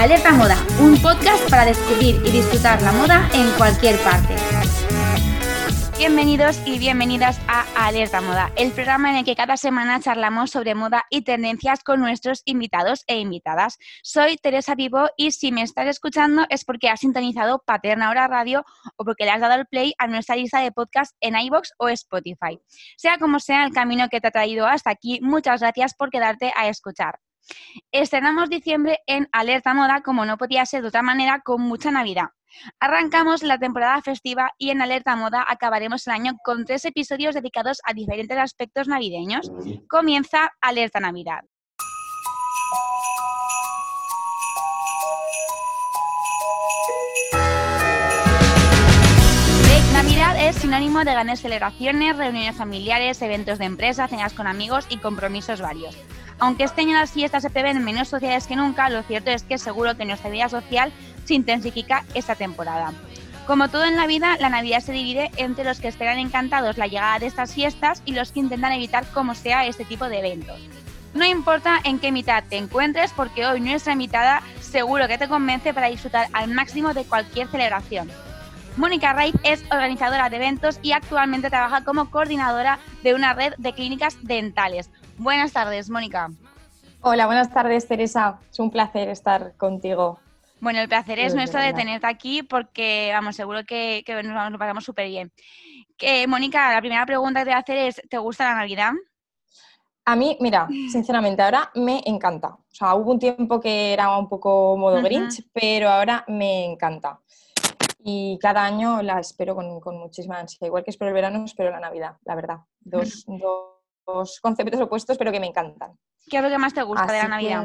Alerta Moda, un podcast para descubrir y disfrutar la moda en cualquier parte. Bienvenidos y bienvenidas a Alerta Moda, el programa en el que cada semana charlamos sobre moda y tendencias con nuestros invitados e invitadas. Soy Teresa Vivo y si me estás escuchando es porque has sintonizado Paterna Hora Radio o porque le has dado el play a nuestra lista de podcast en iBox o Spotify. Sea como sea el camino que te ha traído hasta aquí, muchas gracias por quedarte a escuchar. Estrenamos diciembre en Alerta Moda, como no podía ser de otra manera, con mucha Navidad. Arrancamos la temporada festiva y en Alerta Moda acabaremos el año con tres episodios dedicados a diferentes aspectos navideños. Comienza Alerta Navidad. Navidad es sinónimo de grandes celebraciones, reuniones familiares, eventos de empresa, cenas con amigos y compromisos varios. Aunque este año las fiestas se prevén menos sociales que nunca, lo cierto es que seguro que nuestra vida social se intensifica esta temporada. Como todo en la vida, la Navidad se divide entre los que esperan encantados la llegada de estas fiestas y los que intentan evitar como sea este tipo de eventos. No importa en qué mitad te encuentres, porque hoy nuestra invitada seguro que te convence para disfrutar al máximo de cualquier celebración. Mónica Raiz es organizadora de eventos y actualmente trabaja como coordinadora de una red de clínicas dentales. Buenas tardes, Mónica. Hola, buenas tardes, Teresa. Es un placer estar contigo. Bueno, el placer es nuestro de tenerte aquí porque, vamos, seguro que, nos, vamos, pasamos súper bien. Mónica, la primera pregunta que te voy a hacer es, ¿te gusta la Navidad? A mí, mira, sinceramente, ahora me encanta. O sea, hubo un tiempo que era un poco modo Grinch, pero ahora me encanta. Y cada año la espero con, con, muchísima ansia. Igual que espero el verano, espero la Navidad, la verdad. Dos, dos conceptos opuestos, pero que me encantan. ¿Qué es lo que más te gusta de la Navidad?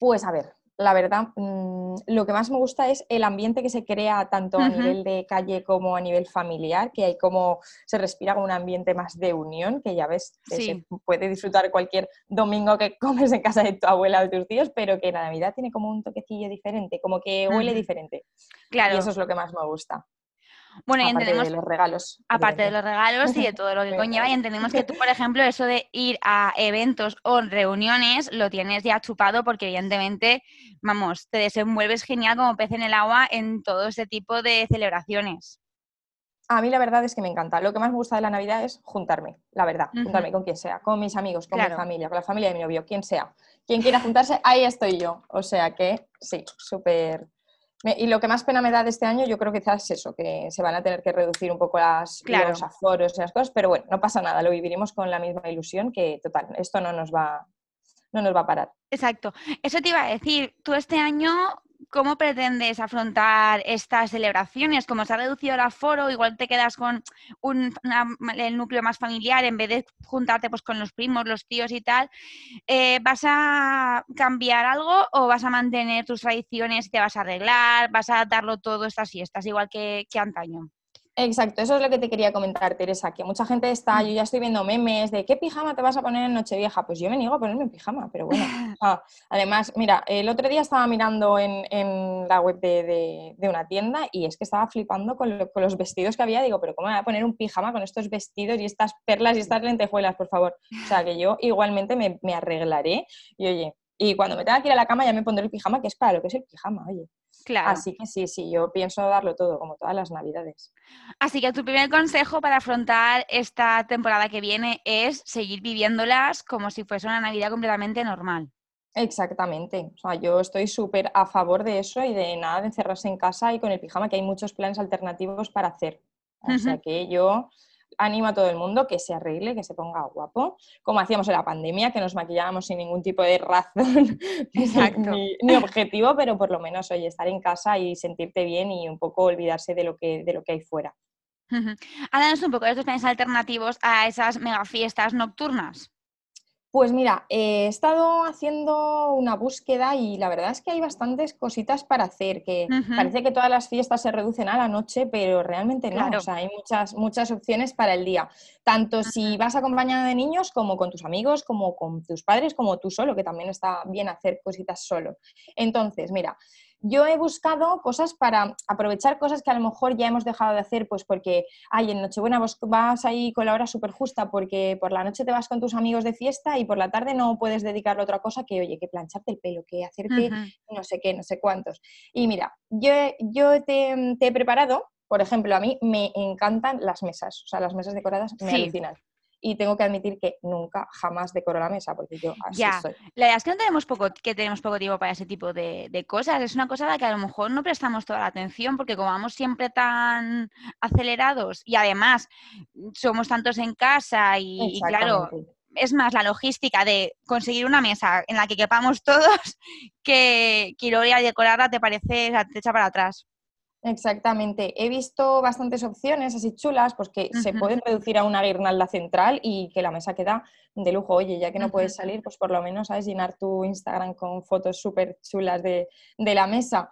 pues a ver, la verdad, mm, lo que más me gusta es el ambiente que se crea tanto a nivel de calle como a nivel familiar, que hay como se respira como un ambiente más de unión, que ya ves, se puede disfrutar cualquier domingo que comes en casa de tu abuela o de tus tíos, pero que la Navidad tiene como un toquecillo diferente, como que huele diferente. Claro. Y eso es lo que más me gusta. Bueno, y entendemos. de los regalos. Aparte de los regalos y de todo lo que conlleva, y entendemos que tú, por ejemplo, eso de ir a eventos o reuniones lo tienes ya chupado porque, evidentemente, vamos, te desenvuelves genial como pez en el agua en todo ese tipo de celebraciones. A mí la verdad es que me encanta. Lo que más me gusta de la Navidad es juntarme, la verdad, juntarme con quien sea, con mis amigos, con mi familia, con la familia de mi novio, quien sea. Quien quiera juntarse, ahí estoy yo. O sea que sí, súper y lo que más pena me da de este año, yo creo que quizás es eso, que se van a tener que reducir un poco las, los aforos y las cosas, pero bueno, no pasa nada, lo viviremos con la misma ilusión que, total, esto no nos va, no nos va a parar. Exacto. Eso te iba a decir, tú este año ¿cómo pretendes afrontar estas celebraciones? Como se ha reducido el aforo, igual te quedas con un, el núcleo más familiar en vez de juntarte pues, con los primos, los tíos y tal. Eh, ¿Vas a cambiar algo o vas a mantener tus tradiciones y te vas a arreglar? ¿Vas a darlo todo estas fiestas, igual que, que antaño? Exacto, eso es lo que te quería comentar, Teresa, que mucha gente está, yo ya estoy viendo memes de qué pijama te vas a poner en Nochevieja. Pues yo me niego a ponerme un pijama, pero bueno. además, mira, el otro día estaba mirando en, la web de, una tienda y es que estaba flipando con, los vestidos que había. Digo, pero ¿cómo me voy a poner un pijama con estos vestidos y estas perlas y estas lentejuelas, por favor? O sea, que yo igualmente me, me arreglaré y oye, y cuando me tenga que ir a la cama ya me pondré el pijama, que es para lo que es el pijama, oye. Claro. Así que sí, sí, yo pienso darlo todo, como todas las navidades. Así que tu primer consejo para afrontar esta temporada que viene es seguir viviéndolas como si fuese una Navidad completamente normal. Exactamente. O sea, yo estoy súper a favor de eso y de nada de encerrarse en casa y con el pijama, que hay muchos planes alternativos para hacer. O sea que yo animo a todo el mundo que se arregle, que se ponga guapo, como hacíamos en la pandemia, que nos maquillábamos sin ningún tipo de razón ni, objetivo, pero por lo menos, oye, estar en casa y sentirte bien y un poco olvidarse de lo que, de lo que hay fuera. Háblanos un poco de estos planes alternativos a esas mega fiestas nocturnas. Pues mira, he estado haciendo una búsqueda y la verdad es que hay bastantes cositas para hacer, que parece que todas las fiestas se reducen a la noche, pero realmente no, o sea, hay muchas, muchas opciones para el día, tanto si vas acompañada de niños como con tus amigos, como con tus padres, como tú solo, que también está bien hacer cositas solo. Entonces, mira, yo he buscado cosas para aprovechar cosas que a lo mejor ya hemos dejado de hacer, pues porque, ay, en Nochebuena vas ahí con la hora súper justa porque por la noche te vas con tus amigos de fiesta y por la tarde no puedes dedicarle a otra cosa que, oye, que plancharte el pelo, que hacerte no sé qué, no sé cuántos. Y mira, yo, yo te, he preparado, por ejemplo, a mí me encantan las mesas, o sea, las mesas decoradas me alucinan y tengo que admitir que nunca, jamás decoro la mesa, porque yo así ya. soy. La verdad es que no tenemos poco, que tenemos poco tiempo para ese tipo de, cosas. Es una cosa a la que a lo mejor no prestamos toda la atención, porque como vamos siempre tan acelerados y además somos tantos en casa y, claro, es más la logística de conseguir una mesa en la que quepamos todos que, que ir a decorarla te parece, te echa para atrás. Exactamente. He visto bastantes opciones así chulas, pues que se pueden reducir a una guirnalda central y que la mesa queda de lujo. Oye, ya que no puedes salir, pues por lo menos sabes llenar tu Instagram con fotos súper chulas de, la mesa.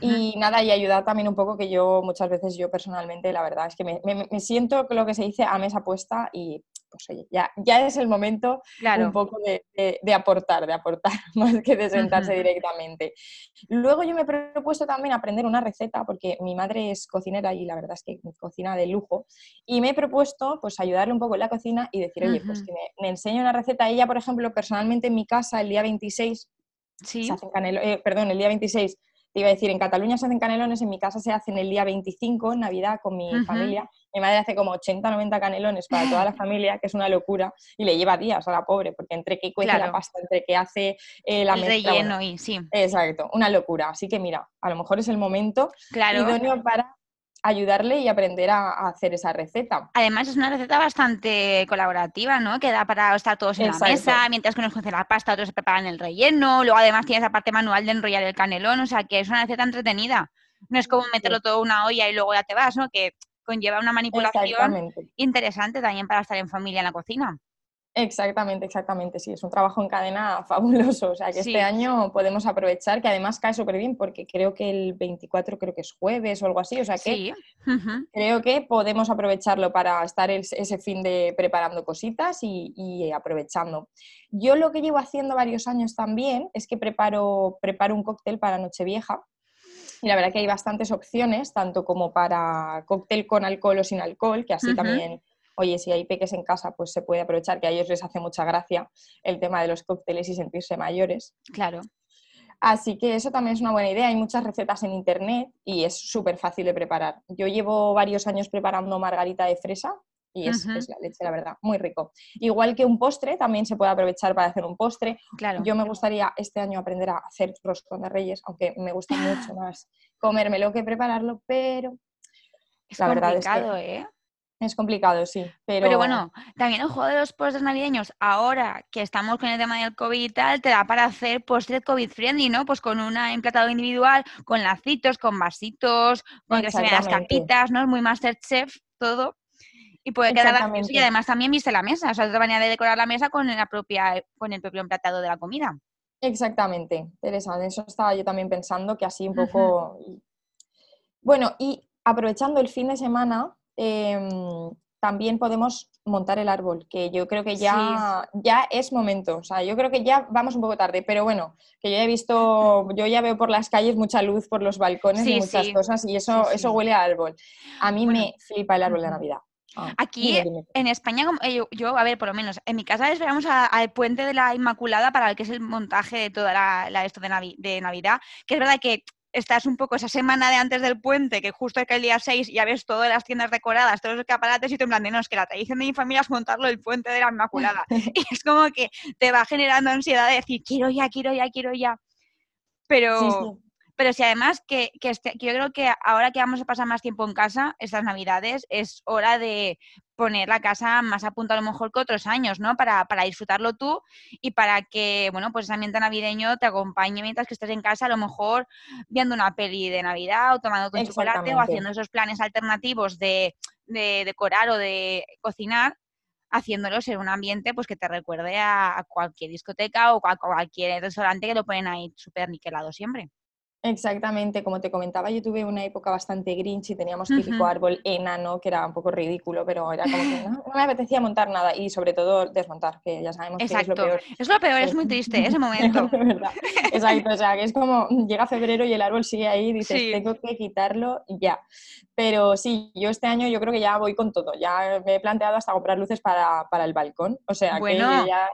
Y nada, y ayudar también un poco que yo muchas veces, yo personalmente, la verdad es que me, me, me siento lo que se dice a mesa puesta y pues oye, ya, ya es el momento un poco de, aportar, de aportar, más que de sentarse directamente. Luego yo me he propuesto también aprender una receta, porque mi madre es cocinera y la verdad es que cocina de lujo, y me he propuesto pues ayudarle un poco en la cocina y decir, oye, pues que me, enseñe una receta. Ella, por ejemplo, personalmente en mi casa el día 26, ¿Sí? se hacen canelo, eh, perdón, el día 26 te iba a decir, en Cataluña se hacen canelones, en mi casa se hacen el día 25, en Navidad, con mi familia. Mi madre hace como 80, 90 canelones para toda la familia, que es una locura, y le lleva días a la pobre, porque entre que cuece la pasta, entre que hace eh, la el relleno y sí. Exacto, una locura. Así que mira, a lo mejor es el momento claro. idóneo para ayudarle y aprender a, hacer esa receta. Además es una receta bastante colaborativa, ¿no? Que da para estar todos en la mesa, mientras que unos hacen la pasta, otros se preparan el relleno, luego además tienes la parte manual de enrollar el canelón, o sea que es una receta entretenida. No es como meterlo todo en una olla y luego ya te vas, ¿no? Que conlleva una manipulación interesante también para estar en familia en la cocina. Exactamente, exactamente, sí, es un trabajo en cadena fabuloso, o sea que este año podemos aprovechar, que además cae súper bien porque creo que el 24 creo que es jueves o algo así, o sea que creo que podemos aprovecharlo para estar ese fin de preparando cositas y, aprovechando. Yo lo que llevo haciendo varios años también es que preparo, preparo un cóctel para Nochevieja, y la verdad que hay bastantes opciones, tanto como para cóctel con alcohol o sin alcohol, que así también oye, si hay peques en casa, pues se puede aprovechar, que a ellos les hace mucha gracia el tema de los cócteles y sentirse mayores. Claro. Así que eso también es una buena idea. Hay muchas recetas en internet y es súper fácil de preparar. Yo llevo varios años preparando margarita de fresa y es, la leche, la verdad, muy rico. Igual que un postre, también se puede aprovechar para hacer un postre. Claro. Yo me gustaría este año aprender a hacer roscón de reyes, aunque me gusta mucho más comérmelo que prepararlo, pero es la verdad es que... ¿eh? Es complicado, sí. Pero... pero bueno, también el juego de los postres navideños, ahora que estamos con el tema del COVID y tal, te da para hacer postres COVID friendly, ¿no? Pues con un emplatado individual, con lacitos, con vasitos, con que se vean las capitas, ¿no? Es muy Masterchef todo. Y puede quedar y además también viste la mesa, o sea, otra manera de decorar la mesa con la propia, con el propio emplatado de la comida. Exactamente, Teresa, en eso estaba yo también pensando que así un poco. Bueno, y aprovechando el fin de semana, Em, también podemos montar el árbol, que yo creo que ya, ya es momento. O sea, yo creo que ya vamos un poco tarde, pero bueno, que yo he visto, yo ya veo por las calles mucha luz por los balcones y muchas cosas y eso, eso huele a árbol. A mí me flipa el árbol de Navidad. Ah, Aquí en España, eh, yo, a ver, por lo menos, en mi casa esperamos al puente de la Inmaculada para el que es el montaje de toda la, esto de, de Navidad, que es verdad que estás un poco esa semana de antes del puente, que justo que el día 6 ya ves todas las tiendas decoradas, todos los escaparates y tú en plan de, no, es que la tradición de mi familia es montarlo el puente de la Inmaculada. y es como que te va generando ansiedad de decir, quiero ya, quiero ya, quiero ya. Pero, pero si además que, este, que, yo creo que ahora que vamos a pasar más tiempo en casa, estas navidades, es hora de poner la casa más a punto a lo mejor que otros años, ¿no? Para, para disfrutarlo tú y para que, bueno, pues ese ambiente navideño te acompañe mientras que estés en casa, a lo mejor viendo una peli de Navidad o tomando tu chocolate o haciendo esos planes alternativos de, de decorar o de cocinar haciéndolos en un ambiente pues que te recuerde a, cualquier discoteca o a cualquier restaurante que lo ponen ahí súper niquelado siempre. Exactamente, como te comentaba, yo tuve una época bastante grinch y teníamos típico árbol enano que era un poco ridículo, pero era como que no, me apetecía montar nada y sobre todo desmontar, que ya sabemos que es lo peor. Es lo peor, es muy triste ese momento. Exacto, o sea, que es como llega febrero y el árbol sigue ahí y dices, tengo que quitarlo ya. Pero sí, yo este año yo creo que ya voy con todo, ya me he planteado hasta comprar luces para, para el balcón, o sea, que ya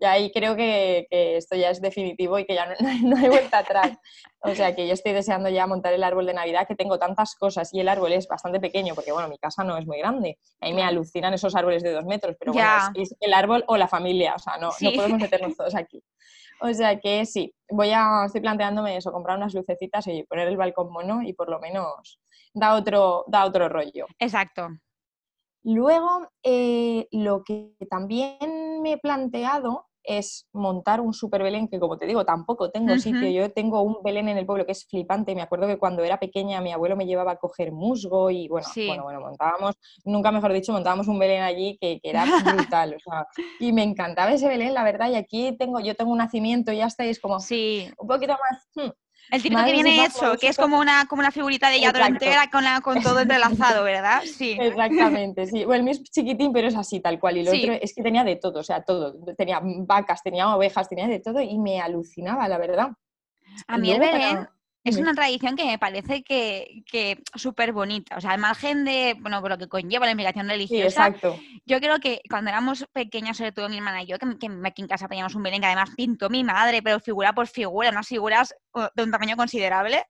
y ahí creo que, esto ya es definitivo y que ya no, hay vuelta atrás. O sea que yo estoy deseando ya montar el árbol de Navidad, que tengo tantas cosas y el árbol es bastante pequeño, porque bueno, mi casa no es muy grande. A mí me alucinan esos árboles de dos metros, pero bueno, es, el árbol o la familia, o sea, no, no podemos meternos todos aquí. O sea que sí, voy a, estoy planteándome eso, comprar unas lucecitas y poner el balcón mono y por lo menos da otro, da otro rollo. Exacto. Luego, eh, lo que también me he planteado es montar un super Belén, que como te digo, tampoco tengo sitio. Yo tengo un Belén en el pueblo que es flipante. Me acuerdo que cuando era pequeña mi abuelo me llevaba a coger musgo y bueno, bueno, bueno, montábamos, nunca mejor dicho, montábamos un Belén allí que, era brutal. y me encantaba ese Belén, la verdad. Y aquí tengo, yo tengo un nacimiento, ya estáis como sí. un poquito más... Hmm, el típico que viene hecho, que es como una, como una figurita de ella entera con, con todo entrelazado, ¿verdad? Sí. Exactamente, sí. Bueno, el mío es chiquitín, pero es así, tal cual. Y lo otro es que tenía de todo, o sea, todo. Tenía vacas, tenía ovejas, tenía de todo y me alucinaba, la verdad. A mí el Belén, es una tradición que me parece que, que súper bonita. O sea, al margen de, bueno, por lo que conlleva la inmigración religiosa. exacto. Yo creo que cuando éramos pequeñas, sobre todo mi hermana y yo, que, aquí en casa teníamos un Belén que además pintó mi madre, pero figura por figura, unas figuras de un tamaño considerable.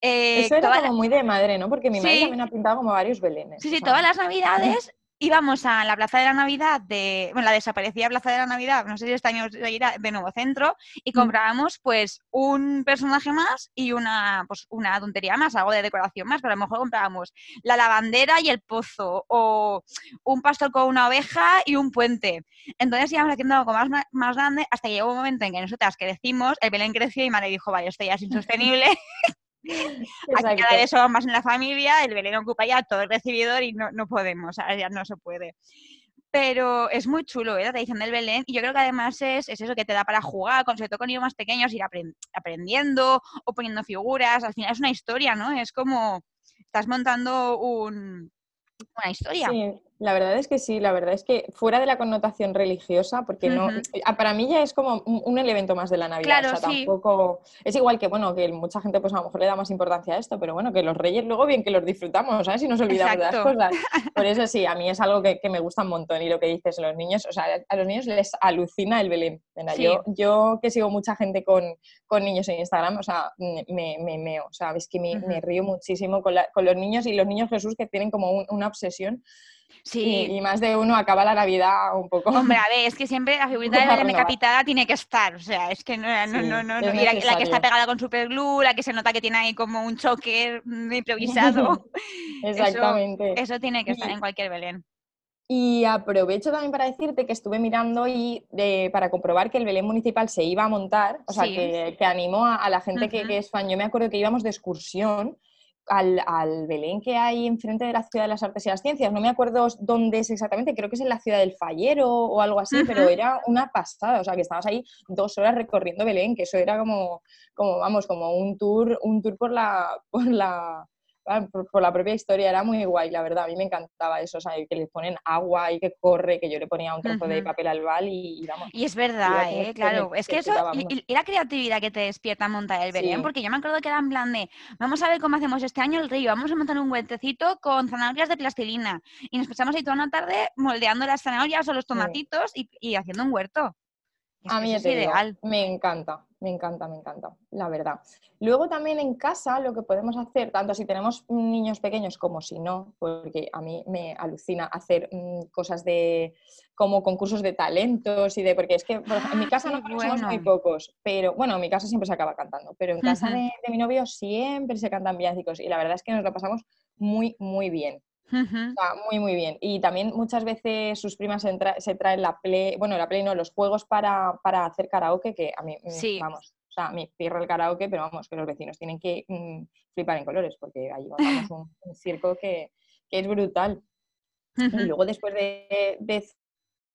Eh, Eso era como muy de madre, ¿no? Porque mi madre también ha pintado como varios Belenes. Sí, sí, todas las navidades íbamos a la Plaza de la Navidad de, bueno, la desaparecida Plaza de la Navidad, no sé si este año seguirá, de Nuevo Centro, y mm. comprábamos pues un personaje más y una, pues, una tontería más, algo de decoración más, pero a lo mejor comprábamos la lavandera y el pozo, o un pastor con una oveja y un puente. Entonces íbamos haciendo algo más, más grande hasta que llegó un momento en que nosotras crecimos, el Belén creció y madre dijo, vaya, esto ya es insostenible. Aquí cada vez somos más en la familia, el Belén ocupa ya todo el recibidor y no, no podemos, ya no se puede. Pero es muy chulo ¿eh? la tradición del Belén y yo creo que además es, es, eso que te da para jugar, con, sobre todo con niños más pequeños, ir aprendiendo o poniendo figuras. Al final es una historia, ¿no? Es como estás montando un, una historia. La verdad es que sí, la verdad es que fuera de la connotación religiosa, porque no, ah, para mí ya es como un, elemento más de la Navidad. Claro, o sea, tampoco. Es igual que, bueno, que mucha gente pues a lo mejor le da más importancia a esto, pero bueno, que los reyes luego bien que los disfrutamos, ¿sabes? Y nos olvidamos de las cosas. Por eso sí, a mí es algo que, me gusta un montón. Y lo que dices, los niños, o sea, a los niños les alucina el Belén. Yo, yo que sigo mucha gente con, con, niños en Instagram, o sea, me, me meo, o sea, es que me, me río muchísimo con, con, los niños y los niños Jesús que tienen como una obsesión Sí. Y, más de uno acaba la Navidad un poco. Hombre, a ver, es que siempre la figurita de la decapitada tiene que estar. O sea, es que no, no, no, no, la, que está pegada con superglue, la que se nota que tiene ahí como un choque improvisado. Exactamente. Eso, tiene que estar en cualquier Belén. Y aprovecho también para decirte que estuve mirando y para comprobar que el Belén municipal se iba a montar, o sea, que, que, animó a, la gente que, que, es fan. Yo me acuerdo que íbamos de excursión al, al, Belén que hay enfrente de la Ciudad de las Artes y las Ciencias. No me acuerdo dónde es exactamente, creo que es en la Ciudad del Fallero o algo así, pero era una pasada, o sea, que estabas ahí dos horas recorriendo Belén, que eso era como, como vamos, como un tour, un tour por la, por la, Ah, por, la propia historia era muy guay, la verdad, a mí me encantaba eso, o sea, que le ponen agua y que corre, que yo le ponía un trozo de papel al bal y, vamos. Y es verdad, ¿eh? claro, es que eso, y, la creatividad que te despierta montar el Belén, porque yo me acuerdo que era en plan de, vamos a ver cómo hacemos este año el río, vamos a montar un huertecito con zanahorias de plastilina y nos pasamos ahí toda una tarde moldeando las zanahorias o los tomatitos y, haciendo un huerto. a mí es ideal. me encanta, me encanta, me encanta, la verdad. Luego también en casa lo que podemos hacer, tanto si tenemos niños pequeños como si no, porque a mí me alucina hacer mm, cosas de como concursos de talentos y de, porque es que en mi casa no somos muy pocos, pero bueno, en mi casa siempre se acaba cantando, pero en casa de, mi novio siempre se cantan villancicos y la verdad es que nos lo pasamos muy, muy bien. Muy, muy bien. Y también muchas veces sus primas se, traen la Play, bueno, la Play no, los juegos para, hacer karaoke, que a mí, mm, vamos, o sea, me cierro el karaoke, pero vamos, que los vecinos tienen que mm, flipar en colores, porque ahí montamos un, circo que, es brutal. Y luego después de,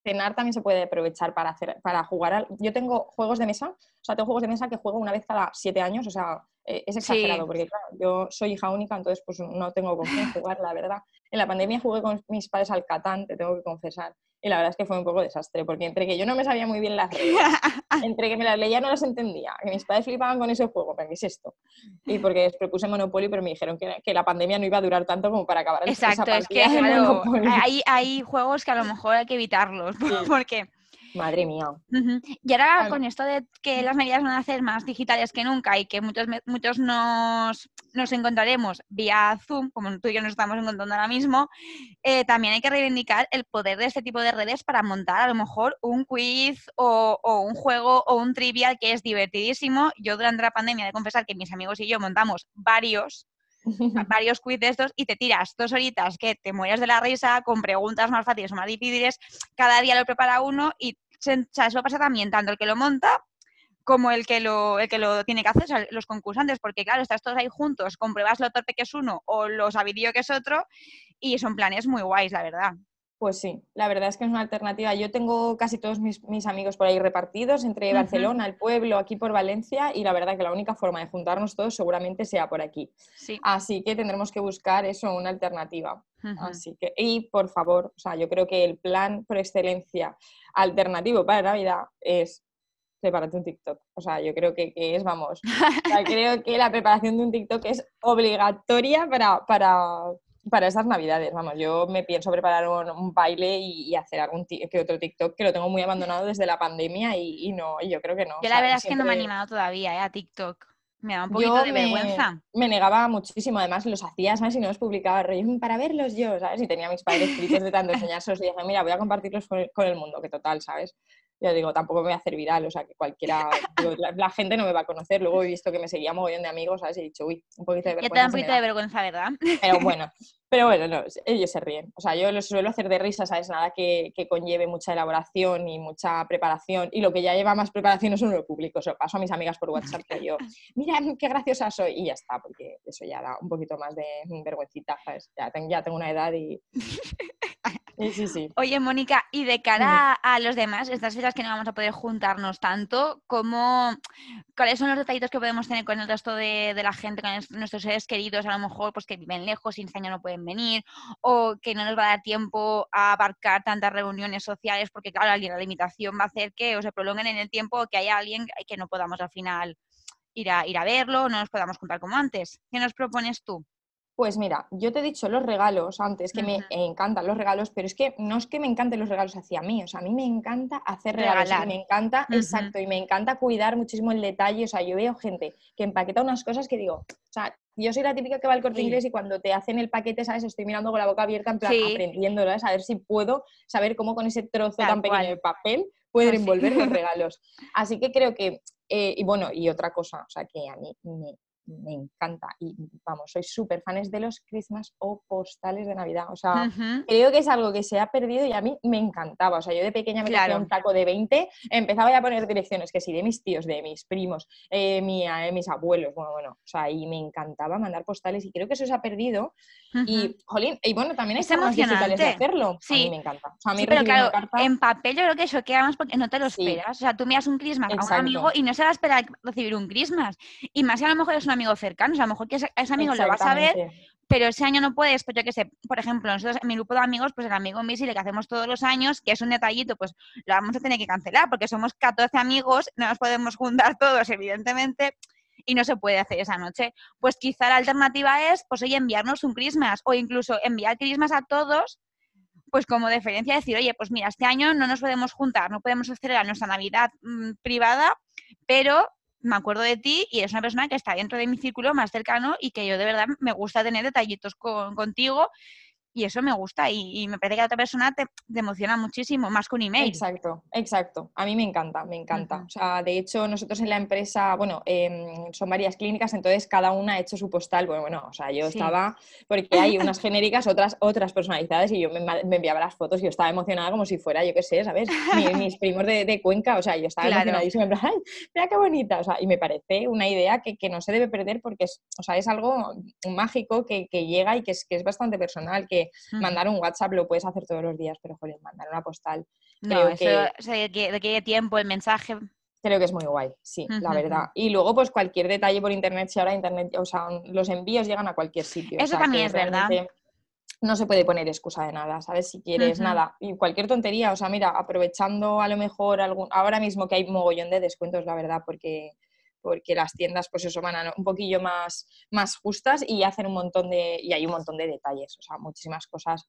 cenar también se puede aprovechar para, hacer, para jugar. Yo tengo juegos de mesa, o sea, tengo juegos de mesa que juego una vez cada siete años, o sea, eh, es exagerado, porque claro, yo soy hija única, entonces pues no tengo con quién jugar, la verdad. En la pandemia jugué con mis padres al Catán, te tengo que confesar, y la verdad es que fue un poco desastre, porque entre que yo no me sabía muy bien las reglas, entre que me las leía no las entendía, que mis padres flipaban con ese juego, ¿pero qué es esto? Y porque después puse Monopoly, pero me dijeron que, que, la pandemia no iba a durar tanto como para acabar Exacto, esa es que hay, hay, juegos que a lo mejor hay que evitarlos, porque Madre mía. Y ahora con esto de que las medidas van a ser más digitales que nunca y que muchos, muchos nos, nos encontraremos vía Zoom, como tú y yo nos estamos encontrando ahora mismo, eh, también hay que reivindicar el poder de este tipo de redes para montar a lo mejor un quiz o, o, un juego o un trivial que es divertidísimo. Yo durante la pandemia he de confesar que mis amigos y yo montamos varios varios quiz de estos y te tiras dos horitas que te mueres de la risa con preguntas más fáciles o más difíciles. Cada día lo prepara uno y sea, eso pasa también tanto el que lo monta como el que lo, el que lo tiene que hacer, o sea, los concursantes, porque claro, estás todos ahí juntos, compruebas lo torpe que es uno o lo sabido que es otro, y son planes muy guays, la verdad. Pues sí, la verdad es que es una alternativa. Yo tengo casi todos mis, amigos por ahí repartidos entre Barcelona, el pueblo, aquí por Valencia y la verdad que la única forma de juntarnos todos seguramente sea por aquí. Sí. Así que tendremos que buscar eso, una alternativa. Así que, y por favor, o sea, yo creo que el plan por excelencia alternativo para Navidad es prepárate un TikTok. O sea, yo creo que, es, vamos, creo que la preparación de un TikTok es obligatoria para, para, para esas navidades, vamos, yo me pienso preparar un, baile y, hacer algún que otro TikTok que lo tengo muy abandonado desde la pandemia y, no, y yo creo que no. Yo la verdad es que no me he animado todavía ¿eh? a TikTok. Me da un poquito de vergüenza. Me negaba muchísimo, además los hacía, ¿sabes? Y no los publicaba para verlos yo, ¿sabes? Y tenía mis padres escritos de tanto enseñárselos y dije, mira, voy a compartirlos con el, con el mundo, que total, ¿sabes? Yo digo, tampoco me voy a hacer viral, o sea, que cualquiera, la, gente no me va a conocer. Luego he visto que me seguía mogollón de amigos, ¿sabes? Y he dicho, uy, un poquito de vergüenza. Ya te da un poquito de vergüenza, ¿verdad? Pero bueno, pero bueno, no, ellos se ríen. O sea, yo lo suelo hacer de risa, ¿sabes? Nada que, que, conlleve mucha elaboración y mucha preparación. Y lo que ya lleva más preparación es uno público. O sea, paso a mis amigas por WhatsApp que yo, mira, qué graciosa soy. Y ya está, porque eso ya da un poquito más de vergüencita, ¿sabes? Ya, ya tengo una edad y... Sí, sí, Oye, Mónica, y de cara a los demás, estas fechas que no vamos a poder juntarnos tanto, ¿cómo, ¿cuáles son los detallitos que podemos tener con el resto de, la gente, con nuestros seres queridos, a lo mejor pues que viven lejos y este año no pueden venir, o que no nos va a dar tiempo a abarcar tantas reuniones sociales, porque claro, la limitación va a hacer que o se prolonguen en el tiempo o que haya alguien que no podamos al final ir a, ir a verlo, no nos podamos juntar como antes. ¿Qué nos propones tú? Pues mira, yo te he dicho los regalos antes, que me encantan los regalos, pero es que no es que me encanten los regalos hacia mí, o sea, a mí me encanta hacer regalos, y me encanta, exacto, y me encanta cuidar muchísimo el detalle, o sea, yo veo gente que empaqueta unas cosas que digo, o sea, yo soy la típica que va al corte inglés y cuando te hacen el paquete, ¿sabes? Estoy mirando con la boca abierta, en plan, aprendiéndolo, A ver si puedo saber cómo con ese trozo tan pequeño de papel pueden envolver los regalos. Así que creo que, eh, y bueno, y otra cosa, o sea, que a mí me me encanta y vamos, soy súper fanes de los Christmas o postales de Navidad. O sea, creo que es algo que se ha perdido y a mí me encantaba. O sea, yo de pequeña me claro. un taco de 20, empezaba ya a poner direcciones, que sí, de mis tíos, de mis primos, eh, eh, mis abuelos, bueno, bueno, o sea, y me encantaba mandar postales y creo que eso se ha perdido. Y, jolín, y bueno, también es formas digitales de hacerlo. Sí. A mí me encanta. O sea, a mí pero claro, en papel yo creo que eso queda más porque no te lo esperas. O sea, tú miras un Christmas a un amigo y no se va a esperar recibir un Christmas. Y más si a lo mejor es una amigo cercano, o sea, a lo mejor que ese, amigo lo vas a ver, pero ese año no puedes, pues yo qué sé, por ejemplo, nosotros en mi grupo de amigos, pues el amigo invisible que hacemos todos los años, que es un detallito, pues lo vamos a tener que cancelar, porque somos 14 amigos, no nos podemos juntar todos, evidentemente, y no se puede hacer esa noche. Pues quizá la alternativa es, pues oye, enviarnos un Christmas, o incluso enviar Christmas a todos, pues como deferencia decir, oye, pues mira, este año no nos podemos juntar, no podemos celebrar nuestra Navidad mm, privada, pero me acuerdo de ti y es una persona que está dentro de mi círculo más cercano y que yo de verdad me gusta tener detallitos con, contigo y eso me gusta y, me parece que a otra persona te, emociona muchísimo, más que un email. Exacto, exacto. A mí me encanta, me encanta. O sea, de hecho, nosotros en la empresa, bueno, em, son varias clínicas, entonces cada una ha hecho su postal. Bueno, bueno, o sea, yo estaba, porque hay unas genéricas, otras, otras personalizadas y yo me, enviaba las fotos y yo estaba emocionada como si fuera, yo qué sé, ¿sabes? mis, primos de, Cuenca, o sea, yo estaba emocionadísima, en plan, ¡ay, mira qué bonita! O sea, y me parece una idea que, no se debe perder porque es, o sea, es algo mágico que, llega y que es, que es bastante personal, que mandar un WhatsApp lo puedes hacer todos los días, pero joder, mandar una postal. No, eso, que... de qué tiempo, el mensaje. Creo que es muy guay, sí, la verdad. Y luego, pues cualquier detalle por internet, si ahora internet, o sea, los envíos llegan a cualquier sitio. Eso también es verdad. No se puede poner excusa de nada, ¿sabes? Si quieres nada. Y cualquier tontería, o sea, mira, aprovechando a lo mejor algún. Ahora mismo que hay mogollón de descuentos, la verdad, porque porque las tiendas pues eso van a un poquillo más, más justas y hacen un montón de, y hay un montón de detalles, o sea, muchísimas cosas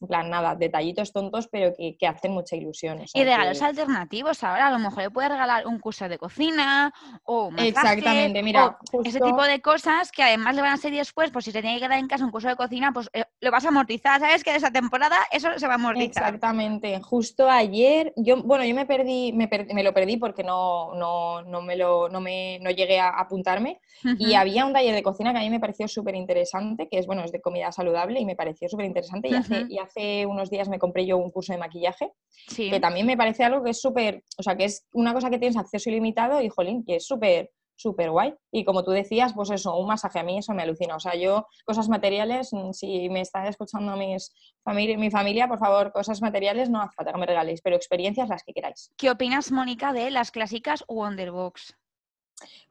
en plan, nada, detallitos tontos, pero que, hacen mucha ilusión. y regalos alternativos ahora, a lo mejor le puedes regalar un curso de cocina o un Exactamente, mira. Ese tipo de cosas que además le van a servir después, pues si se tiene que quedar en casa un curso de cocina, pues eh, lo vas a amortizar, ¿sabes? Que de esa temporada eso se va a amortizar. Exactamente. Justo ayer, yo, bueno, yo me perdí, me, me lo perdí porque no, no, no, me lo, no, me, no llegué a apuntarme y había un taller de cocina que a mí me pareció súper interesante, que es, bueno, es de comida saludable y me pareció súper interesante y, hace, y hace unos días me compré yo un curso de maquillaje, que también me parece algo que es súper, o sea, que es una cosa que tienes acceso ilimitado y, jolín, que es súper súper guay. Y como tú decías, pues eso, un masaje a mí eso me alucina. O sea, yo, cosas materiales, mm, si me está escuchando mis familia, mi familia, por favor, cosas materiales no hace falta que me regaléis, pero experiencias las que queráis. ¿Qué opinas, Mónica, de las clásicas Wonderbox?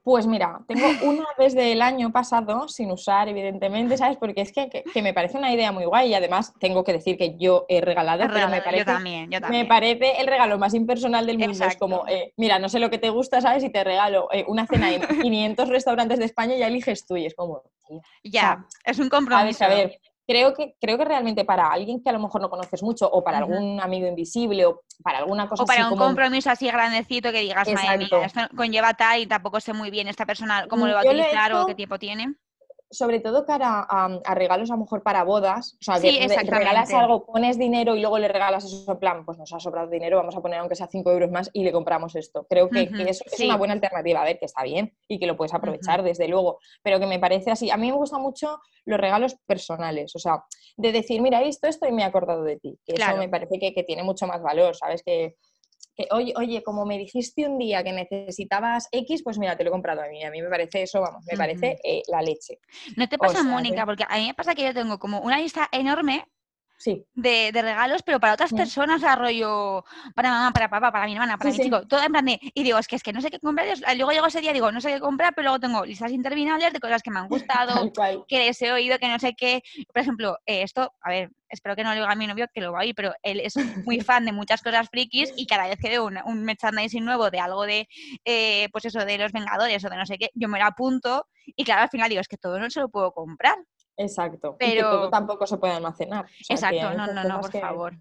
Pues mira, tengo una desde el año pasado sin usar, evidentemente, ¿sabes? Porque es que, me parece una idea muy guay y además tengo que decir que yo he regalado, pero me parece, también, me parece el regalo más impersonal del mundo. Es como, eh, mira, no sé lo que te gusta, ¿sabes? Y te regalo eh, una cena en 500 restaurantes de España y ya eliges tú y es como... ya, es un compromiso. A ver, creo que, creo que realmente para alguien que a lo mejor no conoces mucho, o para algún amigo invisible, o para alguna cosa O para un compromiso así grandecito que digas, madre mía, esto conlleva tal y tampoco sé muy bien esta persona cómo lo va a utilizar o qué tiempo tiene sobre todo cara a, regalos a lo mejor para bodas, o sea, que regalas algo, pones dinero y luego le regalas eso en plan, pues nos ha sobrado dinero, vamos a poner aunque sea 5 euros más y le compramos esto. Creo que, eso es una buena alternativa, a ver, que está bien y que lo puedes aprovechar desde luego, pero que me parece así. A mí me gustan mucho los regalos personales, o sea, de decir, mira, he visto esto y me he acordado de ti, que eso me parece que, que tiene mucho más valor, ¿sabes? Que, que, oye, oye, como me dijiste un día que necesitabas X, pues mira, te lo he comprado a mí. A mí me parece eso, vamos, me parece eh, la leche. ¿No te pasa, Mónica? Porque a mí me pasa que yo tengo como una lista enorme Sí. De, regalos, pero para otras personas, arroyo para mamá, para papá, para mi hermana, para mi chico, todo en plan de, y digo, es que es que no sé qué comprar, luego llego ese día, digo, no sé qué comprar, pero luego tengo listas interminables de cosas que me han gustado, que les he oído, que no sé qué, por ejemplo, eh, esto, a ver, espero que no lo diga a mi novio que lo va a ir, pero él es muy fan de muchas cosas frikis y cada vez que veo un, un merchandising nuevo de algo de, eh, pues eso, de los Vengadores o de no sé qué, yo me lo apunto y claro, al final digo, es que todo no se lo puedo comprar. Exacto. Pero y que todo tampoco se puede almacenar. Exacto, no, no, no, por favor.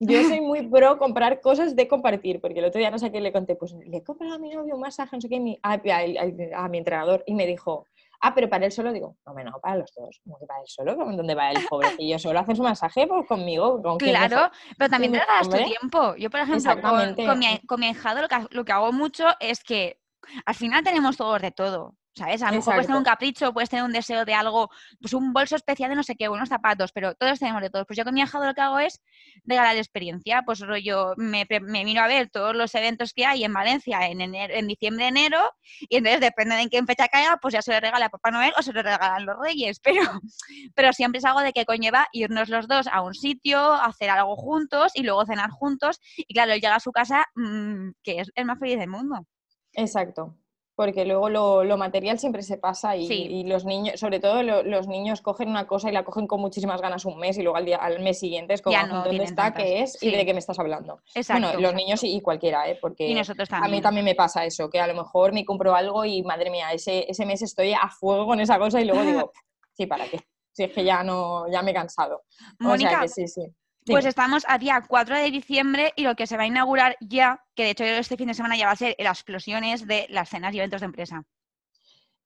Yo soy muy pro comprar cosas de compartir, porque el otro día no sé qué le conté, pues le he comprado a mi novio un masaje, no sé qué, a, a, mi entrenador, y me dijo, ah, pero para él solo, digo, no, no, para los dos, como que para él solo, ¿dónde va el pobre? Y yo solo haces un masaje pues, conmigo. ¿con claro, pero también te regalas tu tiempo. Yo, por ejemplo, con, mi, con mi lo que, lo que hago mucho es que al final tenemos todos de todo. ¿Sabes? A lo mejor puedes tener un capricho, puedes tener un deseo de algo, pues un bolso especial de no sé qué, unos zapatos, pero todos tenemos de todos. Pues yo con mi viajado lo que hago es regalar experiencia. Pues rollo, me, me miro a ver todos los eventos que hay en Valencia en, en diciembre, enero, y entonces depende de en qué fecha caiga, pues ya se lo regala a Papá Noel o se lo regalan los Reyes. Pero, pero siempre es algo de que conlleva irnos los dos a un sitio, hacer algo juntos y luego cenar juntos. Y claro, él llega a su casa, mm, que es el más feliz del mundo. Exacto porque luego lo, material siempre se pasa y, los niños, sobre todo los niños cogen una cosa y la cogen con muchísimas ganas un mes y luego al, día, al mes siguiente es como, ¿dónde está? ¿Qué es? ¿Y de qué me estás hablando? bueno, los niños y, cualquiera, ¿eh? porque a mí también me pasa eso, que a lo mejor me compro algo y madre mía, ese, ese mes estoy a fuego con esa cosa y luego digo, sí, ¿para qué? Si es que ya no, ya me he cansado. o sea que sí, sí. Pues estamos a día 4 de diciembre y lo que se va a inaugurar ya, que de hecho este fin de semana ya va a ser las explosiones de las cenas y eventos de empresa.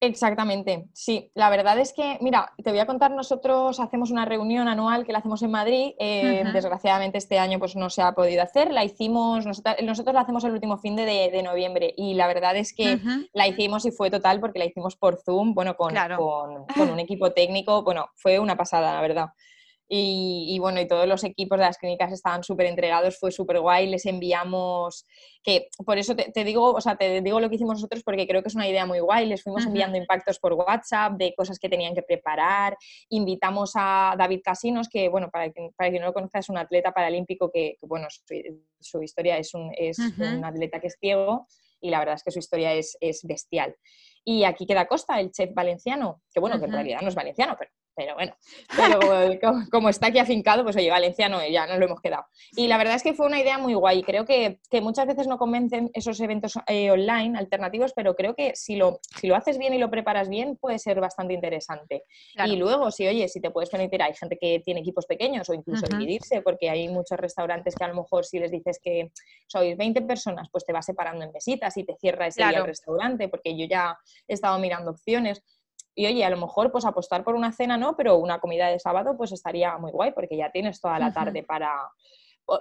Exactamente, sí. La verdad es que, mira, te voy a contar, nosotros hacemos una reunión anual que la hacemos en Madrid. Eh, desgraciadamente este año pues no se ha podido hacer. La hicimos, nosotros, la hacemos el último fin de, noviembre y la verdad es que la hicimos y fue total porque la hicimos por Zoom, bueno, con, con un equipo técnico. Bueno, fue una pasada, la verdad. Y, bueno, y todos los equipos de las clínicas estaban súper entregados, fue súper guay, les enviamos, que por eso te, digo, o sea, te digo lo que hicimos nosotros porque creo que es una idea muy guay, les fuimos enviando impactos por WhatsApp de cosas que tenían que preparar, invitamos a David Casinos, que bueno, para quien, para quien no lo conozca es un atleta paralímpico que, bueno, su, historia es, un, es un atleta que es ciego y la verdad es que su historia es, es bestial. Y aquí queda Costa, el chef valenciano, que bueno, que en realidad no es valenciano, pero pero bueno, pero como, está aquí afincado, pues oye, Valenciano, ya nos lo hemos quedado. Y la verdad es que fue una idea muy guay. Creo que, muchas veces no convencen esos eventos eh, online alternativos, pero creo que si lo, si lo haces bien y lo preparas bien, puede ser bastante interesante. Y luego, si oye, si te puedes permitir, hay gente que tiene equipos pequeños o incluso dividirse, porque hay muchos restaurantes que a lo mejor si les dices que sois 20 personas, pues te vas separando en mesitas y te cierra ese día el restaurante, porque yo ya he estado mirando opciones. Y oye, a lo mejor pues apostar por una cena no, pero una comida de sábado pues estaría muy guay porque ya tienes toda la tarde para...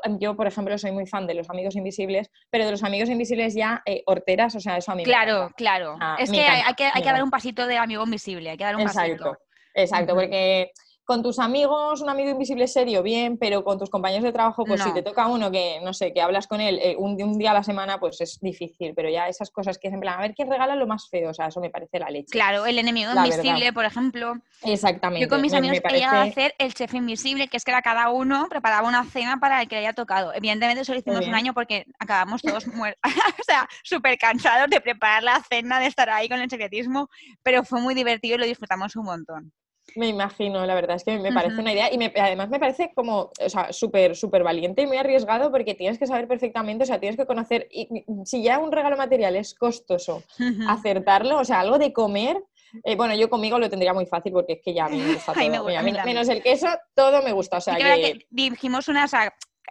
Em, yo, por ejemplo, soy muy fan de los Amigos Invisibles, pero de los Amigos Invisibles ya eh, horteras, o sea, eso a mí Claro, claro. es que hay, que hay, que dar un pasito de Amigo Invisible, hay que dar un exacto, pasito. Exacto, porque con tus amigos, un amigo invisible serio, bien, pero con tus compañeros de trabajo, pues si te toca uno que, no sé, que hablas con él eh, un, día a la semana, pues es difícil, pero ya esas cosas que es en plan, a ver quién regala lo más feo, o sea, eso me parece la leche. Claro, el enemigo invisible, por ejemplo. Exactamente. Yo con mis amigos me a hacer el chef invisible, que es que era cada uno preparaba una cena para el que le haya tocado. Evidentemente eso lo hicimos un año porque acabamos todos muertos, o sea, súper cansados de preparar la cena, de estar ahí con el secretismo, pero fue muy divertido y lo disfrutamos un montón. Me imagino, la verdad es que me parece una idea y además me parece como, o sea, súper, súper valiente y muy arriesgado porque tienes que saber perfectamente, o sea, tienes que conocer, y, si ya un regalo material es costoso, acertarlo, o sea, algo de comer, eh, bueno, yo conmigo lo tendría muy fácil porque es que ya me gusta todo. menos el queso, todo me gusta. O sea, que... dijimos unas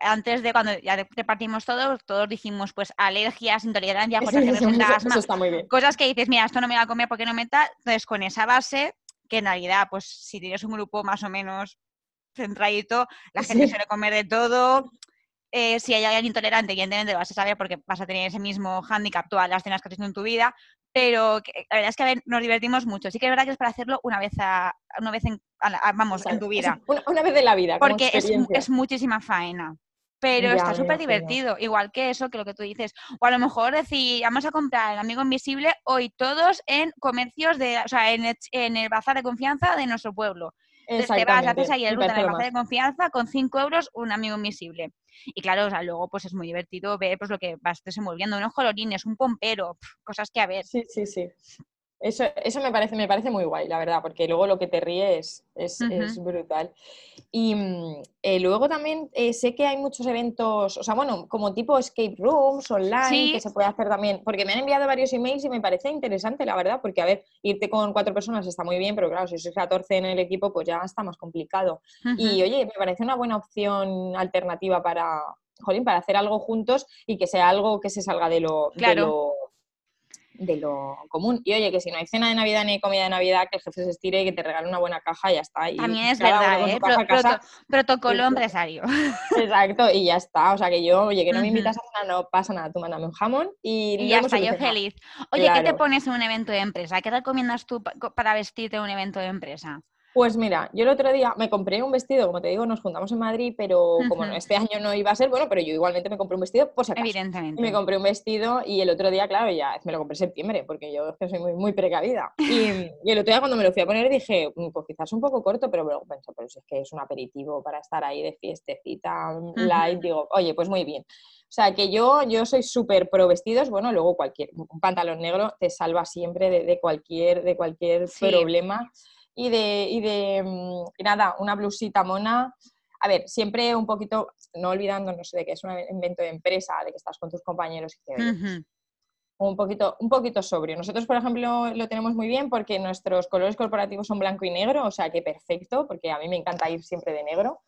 antes de cuando ya repartimos todo, todos dijimos pues alergias, intolerancias, cosas que cosas que dices, mira, esto no me va a comer porque no me da. Entonces, con esa base que en realidad, pues si tienes un grupo más o menos centradito, la gente suele comer de todo. Eh, si hay alguien intolerante, evidentemente vas a saber porque vas a tener ese mismo hándicap todas las cenas que has hecho en tu vida, pero la verdad es que nos divertimos mucho. Sí que es verdad que es para hacerlo una vez, a, una vez en, vamos, en tu vida. Una, vez en la vida. Porque es, es, muchísima faena pero está súper divertido, igual que eso, que lo que tú dices. O a lo mejor decir, vamos a comprar el amigo invisible hoy todos en comercios de, o sea, en el, bazar de confianza de nuestro pueblo. Entonces te vas, haces ahí el, bazar de confianza con 5 euros un amigo invisible. Y claro, o sea, luego pues es muy divertido ver pues lo que vas desenvolviendo, unos colorines, un pompero, cosas que a ver. Sí, sí, sí. Eso, eso me, parece, me parece muy guay, la verdad, porque luego lo que te ríes es, es, brutal. Y mm, eh, luego también eh, sé que hay muchos eventos, o sea, bueno, como tipo escape rooms online, que se puede hacer también, porque me han enviado varios emails y me parece interesante, la verdad, porque a ver, irte con cuatro personas está muy bien, pero claro, si sois 14 en el equipo, pues ya está más complicado. Y oye, me parece una buena opción alternativa para, jolín, para hacer algo juntos y que sea algo que se salga de lo, de lo de lo común. Y oye, que si no hay cena de Navidad ni comida de Navidad, que el jefe se estire y que te regale una buena caja y ya está. Y También es verdad, ¿eh? protocolo empresario. Exacto, y ya está. O sea, que yo, oye, que no me invitas a cena, no pasa nada. Tú mándame un jamón y... Y ya está, yo feliz. Oye, ¿qué te pones en un evento de empresa? ¿Qué recomiendas tú para vestirte en un evento de empresa? Pues mira, yo el otro día me compré un vestido, como te digo, nos juntamos en Madrid, pero como este año no iba a ser, bueno, pero yo igualmente me compré un vestido por si acaso. Evidentemente. Me compré un vestido y el otro día, claro, ya me lo compré en septiembre, porque yo es que soy muy, muy precavida. Y, el otro día cuando me lo fui a poner dije, mm, pues quizás un poco corto, pero luego pensé, pero si es que es un aperitivo para estar ahí de fiestecita, mm, light, digo, oye, pues muy bien. O sea, que yo, yo soy súper pro vestidos, bueno, luego cualquier, un pantalón negro te salva siempre de, cualquier, de cualquier problema y de, y de mm, nada, una blusita mona. A ver, siempre un poquito, no olvidándonos de que es un invento de empresa, de que estás con tus compañeros y que un poquito, un poquito sobrio. Nosotros, por ejemplo, lo tenemos muy bien porque nuestros colores corporativos son blanco y negro, o sea que perfecto, porque a mí me encanta ir siempre de negro.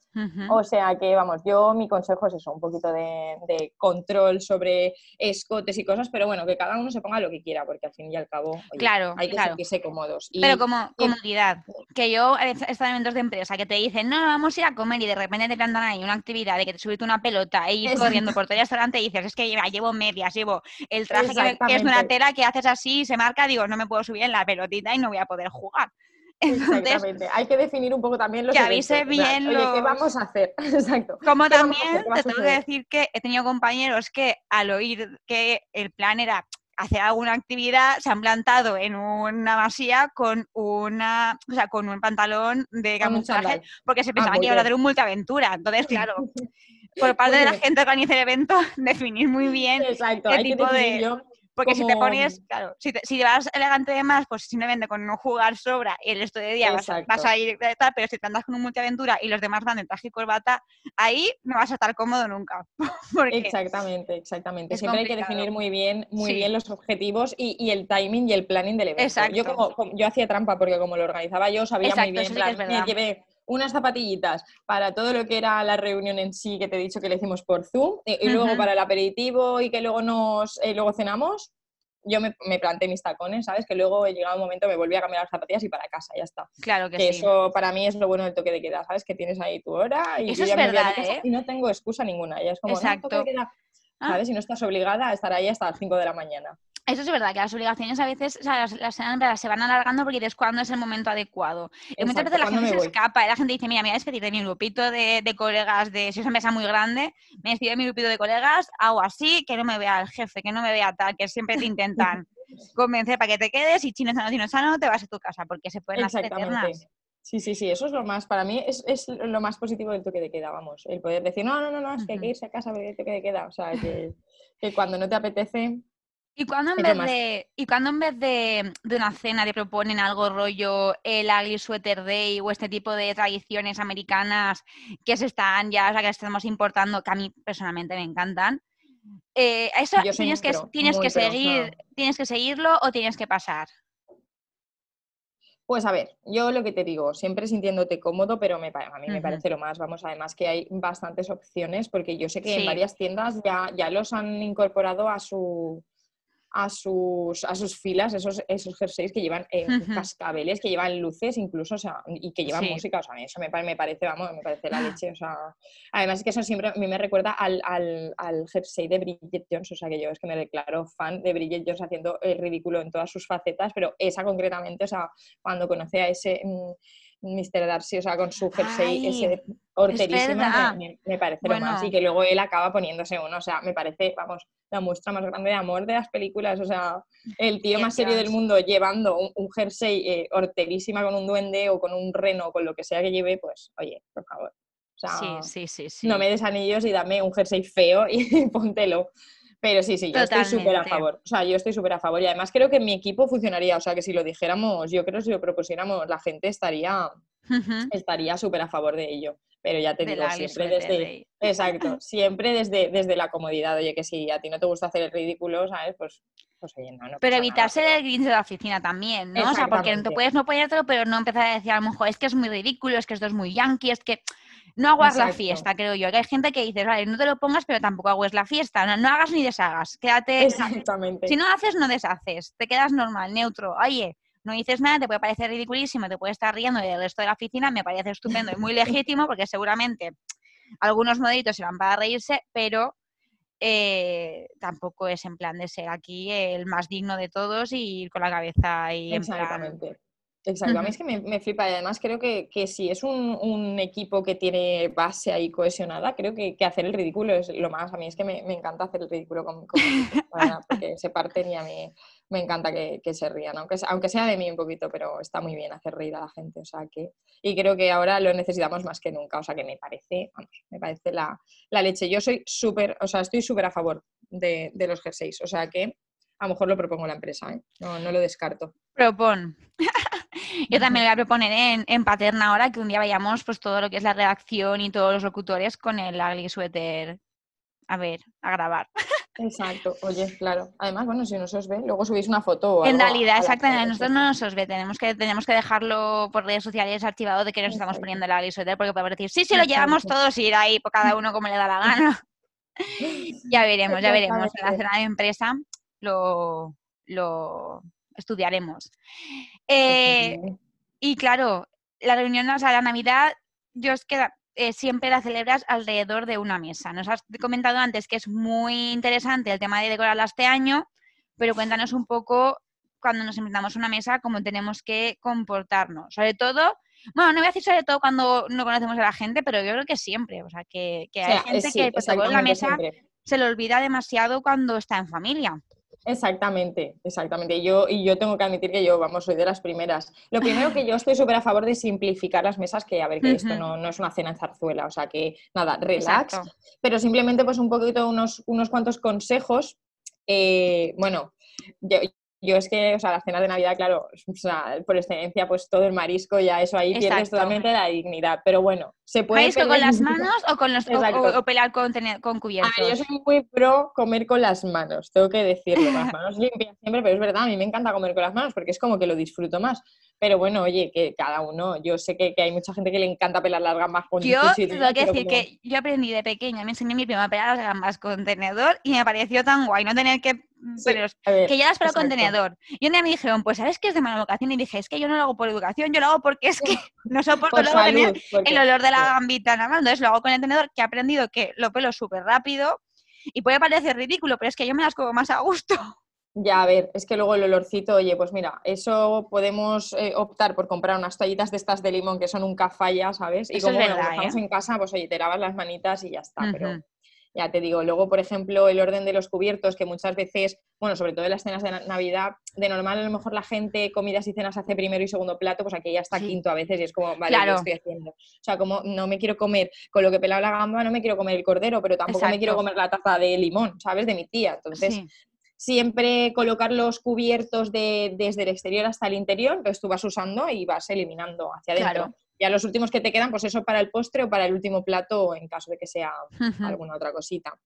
O sea que, vamos, yo mi consejo es eso, un poquito de, control sobre escotes y cosas, pero bueno, que cada uno se ponga lo que quiera, porque al fin y al cabo claro, hay que claro. sentirse cómodos. pero como comodidad, que yo he estado en eventos de empresa que te dicen, no, vamos a ir a comer y de repente te plantan ahí una actividad de que te subiste una pelota e ir corriendo por todo el restaurante y dices, es que llevo medias, llevo el traje que que es una tela que haces así y se marca, digo, no me puedo subir en la pelotita y no voy a poder jugar. Exactamente. Hay que definir un poco también los que avise bien Oye, ¿qué vamos a hacer? Exacto. Como también te tengo que decir que he tenido compañeros que al oír que el plan era hacer alguna actividad, se han plantado en una masía con una, o sea, con un pantalón de camuflaje, porque se ah, pensaban que iba a hacer un multiaventura. Entonces, claro, por parte de la gente que organiza el evento, definir muy bien Exacto, qué tipo de Porque si te pones, claro, si te, si vas elegante de más, pues simplemente con no jugar sobra y el resto de día vas, a ir tal, pero si te andas con un multiaventura y los demás van en traje y corbata, ahí no vas a estar cómodo nunca. exactamente, exactamente. Siempre hay que definir muy bien, muy bien los objetivos y, el timing y el planning del evento. Exacto. Yo como, yo hacía trampa porque como lo organizaba yo sabía muy bien, plan, llevé unas zapatillitas para todo lo que era la reunión en sí, que te he dicho que le hicimos por Zoom, y, luego para el aperitivo y que luego nos eh, luego cenamos, yo me, me, planté mis tacones, ¿sabes? Que luego he llegado un momento me volví a cambiar las zapatillas y para casa, ya está. Claro que, sí. Eso para mí es lo bueno del toque de queda, ¿sabes? Que tienes ahí tu hora y eso es verdad, ¿eh? y no tengo excusa ninguna. Ya es como, Exacto. No, toque de queda, ah. ¿sabes? Y no estás obligada a estar ahí hasta las 5 de la mañana. Eso es verdad, que las obligaciones a veces las, se van alargando porque es cuando es el momento adecuado. Muchas veces la gente se escapa la gente dice, mira, mira, es que tiene mi grupito de, colegas, de, si es una mesa muy grande, me despido de mi grupito de colegas, hago así, que no me vea el jefe, que no me vea tal, que siempre te intentan convencer para que te quedes y chino sano, chino sano, te vas a tu casa, porque se pueden hacer eternas. Sí, sí, sí, eso es lo más, para mí es, es, lo más positivo del toque de queda, vamos, el poder decir, no, no, no, no, es que hay que irse a casa porque el toque de queda, o sea, que, que cuando no te apetece, ¿Y cuando en, vez de, ¿Y cuando en vez de, una cena te proponen algo rollo el Ugly Sweater Day o este tipo de tradiciones americanas que se están ya, o sea, que estamos importando, que a mí personalmente me encantan? Eh, ¿Eso tienes, que, tienes, que seguir, tienes que seguirlo o tienes que pasar? Pues a ver, yo lo que te digo, siempre sintiéndote cómodo, pero me, a mí me parece lo más. Vamos, además que hay bastantes opciones, porque yo sé que en varias tiendas ya, ya los han incorporado a su, a sus, a sus filas esos, esos jerseys que llevan eh, cascabeles, que llevan luces incluso, o sea, y que llevan música, o sea, eso me, me, parece, vamos, me parece la leche, o sea, además es que eso siempre a mí me recuerda al, al, al, jersey de Bridget Jones, o sea, que yo es que me declaro fan de Bridget Jones haciendo el ridículo en todas sus facetas, pero esa concretamente, o sea, cuando conocí a ese... Mm, Mr. Darcy, o sea, con su jersey ese horterísimo, me, parece lo más. Y que luego él acaba poniéndose uno, o sea, me parece, vamos, la muestra más grande de amor de las películas, o sea, el tío más serio del mundo llevando un, jersey eh, horterísima con un duende o con un reno o con lo que sea que lleve, pues, oye, por favor. O sea, sí, sí, sí, no me des anillos y dame un jersey feo y póntelo. Pero sí, sí, yo estoy súper a favor. O sea, yo estoy súper a favor. Y además creo que mi equipo funcionaría. O sea, que si lo dijéramos, yo creo que si lo propusiéramos, la gente estaría estaría súper a favor de ello. Pero ya te digo, siempre desde. Exacto, siempre desde, desde la comodidad. Oye, que si a ti no te gusta hacer el ridículo, ¿sabes? Pues pues oye, no, no pero evitarse el grinch de la oficina también, ¿no? O sea, porque no te puedes no ponértelo, pero no empezar a decir a lo mejor es que es muy ridículo, es que esto es muy yankee, es que no hagas la fiesta, creo yo. Que hay gente que dice, vale, no te lo pongas, pero tampoco hagas la fiesta. No, hagas ni deshagas. Quédate. Exactamente. Si no haces, no deshaces. Te quedas normal, neutro. Oye, no dices nada, te puede parecer ridiculísimo, te puede estar riendo del resto de la oficina. Me parece estupendo y muy legítimo, porque seguramente algunos modelitos se van para reírse, pero eh, tampoco es en plan de ser aquí el más digno de todos y ir con la cabeza ahí en plan Exacto, a mí es que me, flipa y además creo que, si es un, equipo que tiene base ahí cohesionada, creo que, hacer el ridículo es lo más. A mí es que me, encanta hacer el ridículo con, con porque se parten y a mí me encanta que, se rían, aunque, aunque sea de mí un poquito, pero está muy bien hacer reír a la gente. O sea que, y creo que ahora lo necesitamos más que nunca. O sea que me parece, vamos, me parece la, leche. Yo soy súper, o sea, estoy súper a favor de, de los jerseys. O sea que a lo mejor lo propongo la empresa, ¿eh? no, no lo descarto. Propon. Yo también le voy a proponer en, en, Paterna ahora que un día vayamos pues todo lo que es la redacción y todos los locutores con el ugly sweater a ver, a grabar. Exacto, oye, claro. Además, bueno, si no se os ve, luego subís una foto. en realidad, exactamente, nosotros no nos os ve, tenemos que, tenemos que dejarlo por redes sociales archivado de que nos estamos poniendo el ugly sweater porque podemos decir, sí, sí, lo llevamos todos y ir ahí por cada uno como le da la gana. ya veremos, ya veremos. En la cena de empresa lo, lo estudiaremos. Eh, y claro, la reunión, o sea, la Navidad, yo es que eh, siempre la celebras alrededor de una mesa. Nos has comentado antes que es muy interesante el tema de decorarla este año, pero cuéntanos un poco cuando nos invitamos a una mesa cómo tenemos que comportarnos. Sobre todo, bueno, no voy a decir sobre todo cuando no conocemos a la gente, pero yo creo que siempre. O sea, que, hay gente que pues, la mesa se le olvida demasiado cuando está en familia. Exactamente, exactamente. Yo, y yo tengo que admitir que yo, vamos, soy de las primeras. Lo primero que yo estoy súper a favor de simplificar las mesas, que a ver, que esto no, es una cena en zarzuela, o sea que nada, relax, pero simplemente pues un poquito unos, unos cuantos consejos. Eh, bueno, yo, yo es que, o sea, las cenas de Navidad, claro, o sea, por excelencia, pues todo el marisco, ya eso ahí pierdes Exacto. totalmente la dignidad. Pero bueno, se puede. ¿Marisco con las manos o con los o, pelar con, con A cubiertos? ver, yo soy muy pro comer con las manos, tengo que decirlo, con las manos limpias siempre, pero es verdad, a mí me encanta comer con las manos porque es como que lo disfruto más. Pero bueno, oye, que cada uno, yo sé que, que hay mucha gente que le encanta pelar las gambas con Yo tengo que decir como- que yo aprendí de pequeña, me enseñó mi prima a pelar las gambas con tenedor y me pareció tan guay no tener que... Sí, a ver, que ya las pelo con tenedor. Y un día me dijeron, pues ¿sabes qué es de mala educación? Y dije, es que yo no lo hago por educación, yo lo hago porque es que no soporto Por luego tener salud, porque- el olor de la sí. gambita nada más. Entonces lo hago con el tenedor, que he aprendido que lo pelo súper rápido y puede parecer ridículo, pero es que yo me las como más a gusto. Ya, a ver, es que luego el olorcito, oye, pues mira, eso podemos eh, optar por comprar unas toallitas de estas de limón que son un falla, ¿sabes? Y Eso es como bueno, verdad, estamos ¿eh? en casa, pues oye, te lavas las manitas y ya está, pero ya te digo, luego, por ejemplo, el orden de los cubiertos, que muchas veces, bueno, sobre todo en las cenas de na- Navidad, de normal a lo mejor la gente comidas y cenas hace primero y segundo plato, pues aquí ya está Sí. quinto a veces y es como, vale, Claro. ¿qué estoy haciendo? O sea, como no me quiero comer, con lo que pelaba la gamba, no me quiero comer el cordero, pero tampoco me quiero comer la taza de limón, ¿sabes? De mi tía. Entonces, Sí. Siempre colocar los cubiertos de- desde el exterior hasta el interior, entonces tú vas usando y vas eliminando hacia adentro. Claro. Ya los últimos que te quedan, pues eso para el postre o para el último plato en caso de que sea alguna otra cosita.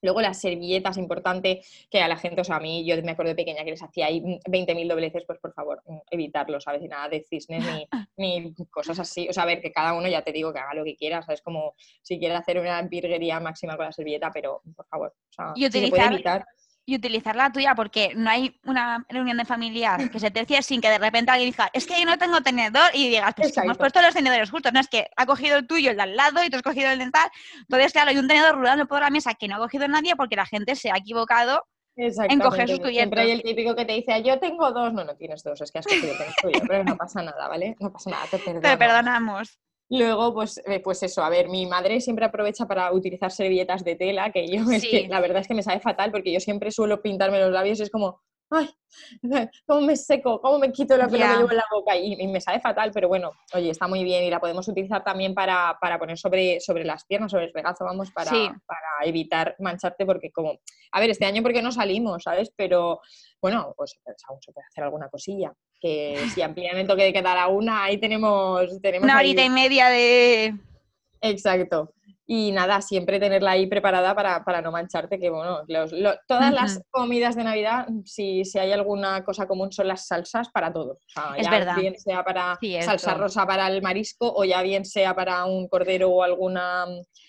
Luego las servilletas, importante que a la gente, o sea, a mí yo me acuerdo de pequeña que les hacía ahí 20.000 dobleces, pues por favor, mm, evitarlo, ¿sabes? Y nada de cisnes ni, ni cosas así. O sea, a ver, que cada uno ya te digo que haga lo que quiera, ¿sabes? Como si quiere hacer una virguería máxima con la servilleta, pero por favor, o sea, Y si se puede evitar. Y utilizar la tuya porque no hay una reunión de familiar que se tercie sin que de repente alguien diga, es que yo no tengo tenedor y digas, pues hemos puesto los tenedores justos, no es que ha cogido el tuyo, el de al lado y tú has cogido el de tal. Entonces, claro, hay un tenedor rulando por la mesa que no ha cogido nadie porque la gente se ha equivocado. Exactamente. sus Siempre hay el cubiertos. típico que te dice, yo tengo dos. No, no tienes dos, es que has cogido el tuyo, pero no pasa nada, ¿vale? No pasa nada, te perdono. Te perdonamos. Luego, pues, eh, pues eso, a ver, mi madre siempre aprovecha para utilizar servilletas de tela, que yo es que la verdad es que me sabe fatal porque yo siempre suelo pintarme los labios es como, ay, cómo me seco, cómo me quito lo que me llevo en la boca y, y me sabe fatal, pero bueno, oye, está muy bien y la podemos utilizar también para, para poner sobre, sobre las piernas, sobre el regazo, vamos, para, Sí. para evitar mancharte porque como, a ver, este año porque no salimos, ¿sabes? Pero bueno, pues, pues aún se puede hacer alguna cosilla, que si amplían el toque de quedar a una, ahí tenemos... tenemos Una ahí- horita y media de... Exacto. Y nada, siempre tenerla ahí preparada para, para no mancharte, que bueno, los- lo- todas las comidas de Navidad, si, si hay alguna cosa común, son las salsas para todo. O sea, Es ya verdad. bien sea para Cierto. salsa rosa para el marisco o ya bien sea para un cordero o alguna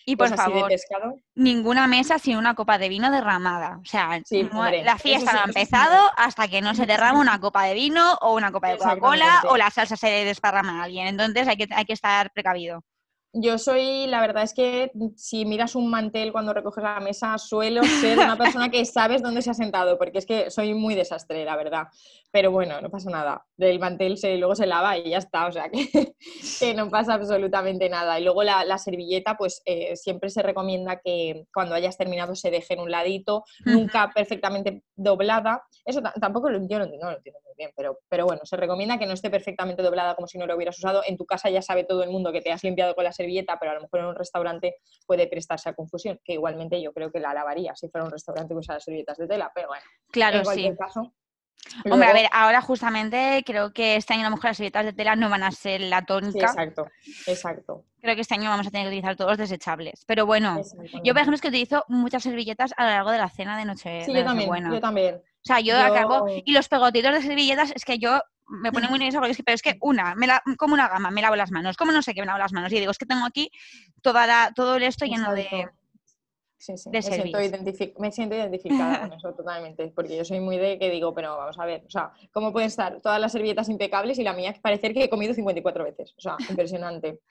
Y por cosa así de favor, pescado. ninguna mesa sin una copa de vino derramada. O sea, Sí, no- hombre, la fiesta sí, no ha empezado hasta que no se derrama una copa de vino o una copa de Coca-Cola o la salsa se desparrama a alguien. Entonces hay que, hay que estar precavido. Yo soy, la verdad es que si miras un mantel cuando recoges la mesa, suelo ser una persona que sabes dónde se ha sentado, porque es que soy muy desastre, la verdad. Pero bueno, no pasa nada. Del mantel se, luego se lava y ya está, o sea que, que no pasa absolutamente nada. Y luego la, la servilleta, pues eh, siempre se recomienda que cuando hayas terminado se deje en un ladito, nunca perfectamente doblada. Eso ta- tampoco lo, yo no, no lo entiendo bien, pero, pero bueno, se recomienda que no esté perfectamente doblada como si no lo hubieras usado. En tu casa ya sabe todo el mundo que te has limpiado con la servilleta, pero a lo mejor en un restaurante puede prestarse a confusión, que igualmente yo creo que la lavaría si fuera un restaurante que usara servilletas de tela, pero bueno, Claro, en sí. cualquier caso. Hombre, a ver, ahora justamente creo que este año a lo mejor las servilletas de tela no van a ser la Sí, tónica. exacto, exacto. creo que este año vamos a tener que utilizar todos desechables. Pero bueno, yo por ejemplo es que utilizo muchas servilletas a lo largo de la cena de noche. Sí, de yo también, Nochebuena. yo también. O sea, yo, Yo- acabo. Y los pegotitos de servilletas es que yo me pone muy nerviosa porque es que, pero es que una, me la, como una gama, me lavo las manos, como no sé qué me lavo las manos. Y digo, es que tengo aquí toda la, todo esto lleno de. Sí, sí, me, siento me siento identificada con eso totalmente, porque yo soy muy de que digo, pero vamos a ver, o sea, ¿cómo pueden estar todas las servilletas impecables y la mía parecer que he comido 54 veces? O sea, impresionante.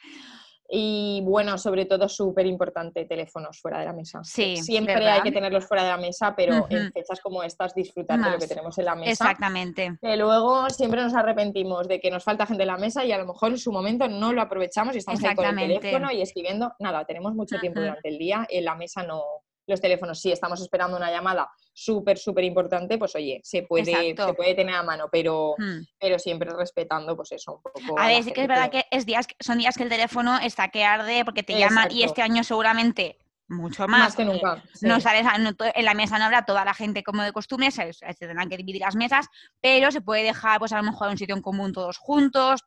Y bueno, sobre todo súper importante, teléfonos fuera de la mesa. Sí, Siempre ¿verdad? hay que tenerlos fuera de la mesa, pero en fechas como estas disfrutar de lo que tenemos en la mesa. Exactamente. Que luego siempre nos arrepentimos de que nos falta gente en la mesa y a lo mejor en su momento no lo aprovechamos y estamos ahí con el teléfono y escribiendo. Nada, tenemos mucho tiempo durante el día, en la mesa no. Los teléfonos, si estamos esperando una llamada súper, súper importante, pues oye, se puede, Exacto. se puede tener a mano, pero, Hmm. pero siempre respetando, pues eso, un poco. A ver, sí que es verdad que es días, son días que el teléfono está que arde porque te llaman y Exacto. este año seguramente mucho más. Más que nunca. No sabes, en la mesa no habrá toda la gente como de costumbre, se, tendrán que dividir las mesas, pero se puede dejar, pues a lo mejor un sitio en común todos juntos,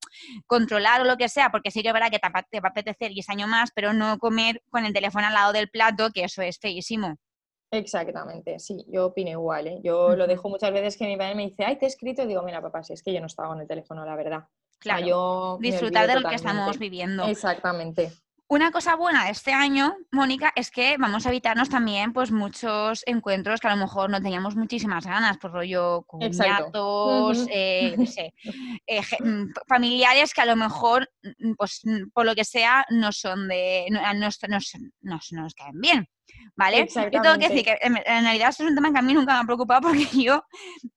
controlar o lo que sea, porque sí que verdad que te, va a apetecer y es año más, pero no comer con el teléfono al lado del plato, que eso es feísimo. Exactamente, sí, yo opino igual. ¿eh? Yo lo dejo muchas veces que mi padre me dice, ay, te he escrito, y digo, mira, papá, si es que yo no estaba con el teléfono, la verdad. Claro, yo disfrutar de lo que estamos viviendo. Exactamente. Una cosa buena de este año, Mónica, es que vamos a evitarnos también pues muchos encuentros que a lo mejor no teníamos muchísimas ganas, por rollo cuñados, eh, eh, mm, familiares que a lo mejor, mm, pues mm, por lo que sea, no son de, no, nos caen bien. ¿Vale? Yo tengo que decir que en, realidad es un tema que a mí nunca me ha preocupado porque yo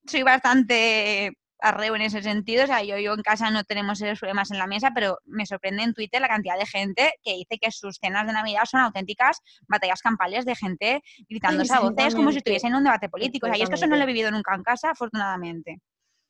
soy bastante arreo en ese sentido. O sea, yo, yo en casa no tenemos esos problemas en la mesa, pero me sorprende en Twitter la cantidad de gente que dice que sus cenas de Navidad son auténticas batallas campales de gente gritándose a voces como si estuviesen en un debate político. O sea, y es que eso no lo he vivido nunca en casa, afortunadamente.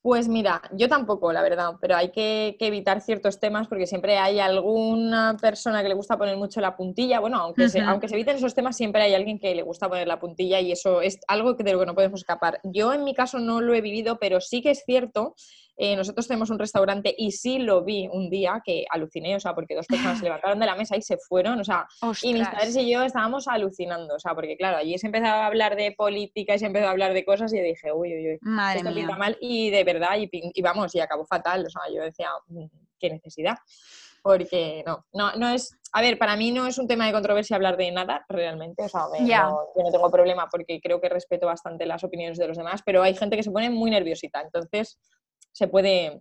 Pues mira, yo tampoco, la verdad, pero hay que, evitar ciertos temas porque siempre hay alguna persona que le gusta poner mucho la puntilla. Bueno, aunque, se, aunque se eviten esos temas, siempre hay alguien que le gusta poner la puntilla y eso es algo de lo que no podemos escapar. Yo en mi caso no lo he vivido, pero sí que es cierto eh, nosotros tenemos un restaurante y sí lo vi un día que aluciné, o sea, porque dos personas se levantaron de la mesa y se fueron, o sea, y mis padres y yo estábamos alucinando, o sea, porque claro, allí se empezaba a hablar de política y se empezó a hablar de cosas y yo dije, uy, uy, uy, Madre esto pinta mal y de verdad, y, vamos, y acabó fatal, o sea, yo decía, mm, qué necesidad porque no, no, no es, a ver, para mí no es un tema de controversia hablar de nada realmente, o sea, yo no tengo problema porque creo que respeto bastante las opiniones de los demás, pero hay gente que se pone muy nerviosita, entonces se puede,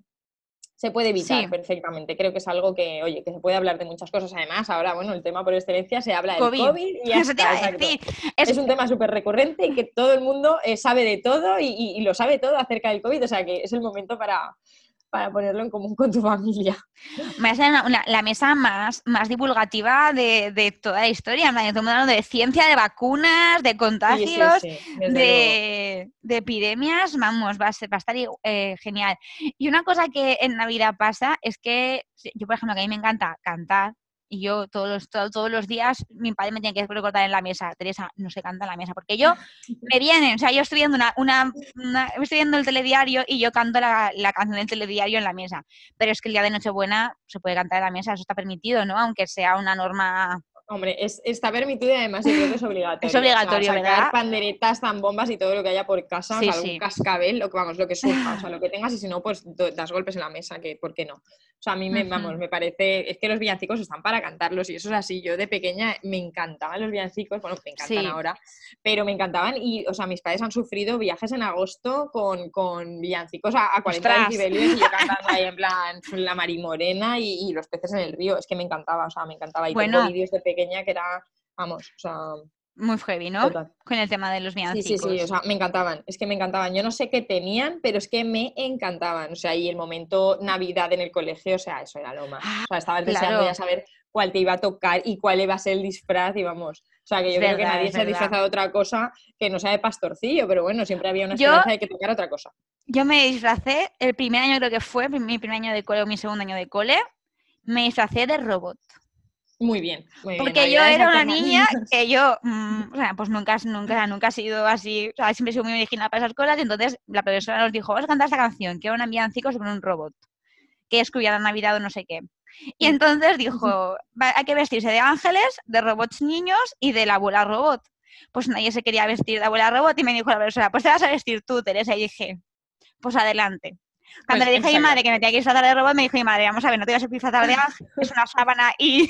se puede evitar perfectamente. Creo que es algo que, oye, que se puede hablar de muchas cosas. Además, ahora, bueno, el tema por excelencia se habla del COVID, y Es... un tema súper recurrente y que todo el mundo eh, sabe de todo y, lo sabe todo acerca del COVID. O sea, que es el momento para, para ponerlo en común con tu familia. Me hace la mesa más, más divulgativa de, toda la historia. Estamos hablando de ciencia, de vacunas, de contagios, de, epidemias. Vamos, va a, ser, va a estar eh, genial. Y una cosa que en Navidad pasa es que yo, por ejemplo, que a mí me encanta cantar, y yo todos los, todos los días mi padre me tiene que recordar en la mesa, Teresa, no se canta en la mesa, porque yo me viene, o sea, yo estoy viendo una, una, estoy viendo el telediario y yo canto la, la, canción del telediario en la mesa, pero es que el día de Nochebuena se puede cantar en la mesa, eso está permitido, ¿no? Aunque sea una norma Hombre, es, está permitido y además yo creo que es obligatorio. Es obligatorio, o sea, ¿verdad? panderetas, zambombas y todo lo que haya por casa, sí, algún cascabel, lo que vamos, lo que surja, o sea, lo que tengas y si no, pues das golpes en la mesa, que ¿por qué no? O sea, a mí me, vamos, me parece, es que los villancicos están para cantarlos y eso es así. Yo de pequeña me encantaban los villancicos, bueno, me encantan ahora, pero me encantaban y, o sea, mis padres han sufrido viajes en agosto con, con villancicos a, a 40 decibelios y yo cantando ahí en plan la marimorena y, y, los peces en el río. Es que me encantaba, o sea, me encantaba. Y bueno, tengo vídeos de pequeña que era, vamos, o sea... Muy heavy, ¿no? Con el tema de los villancicos. Sí, sí, sí, o sea, me encantaban, es que me encantaban. Yo no sé qué tenían, pero es que me encantaban. O sea, y el momento Navidad en el colegio, o sea, eso era lo más. O sea, estabas deseando ya saber cuál te iba a tocar y cuál iba a ser el disfraz y vamos. O sea, que yo creo que nadie se ha disfrazado de otra cosa que no sea de pastorcillo, pero bueno, siempre había una esperanza de que tocar otra cosa. Yo me disfracé, el primer año creo que fue, mi primer año de cole o mi segundo año de cole, me disfracé de robot. Muy bien. Porque yo era una niña que yo, mm, o sea, pues nunca, nunca, nunca ha sido así, o sea, siempre he sido muy original para esas cosas, y entonces la profesora nos dijo, vamos a cantar esta canción, que era una villancico sobre un robot, que es la Navidad o no sé qué. Y entonces dijo, hay que vestirse de ángeles, de robots niños y de la abuela robot. Pues nadie se quería vestir de abuela robot y me dijo la profesora, pues te vas a vestir tú, Teresa. Y dije, pues adelante. Cuando pues le dije a mi madre que me tenía que disfrazar de robot, me dijo mi madre, vamos a ver, no te vas a disfrazar de ángel, es una sábana y,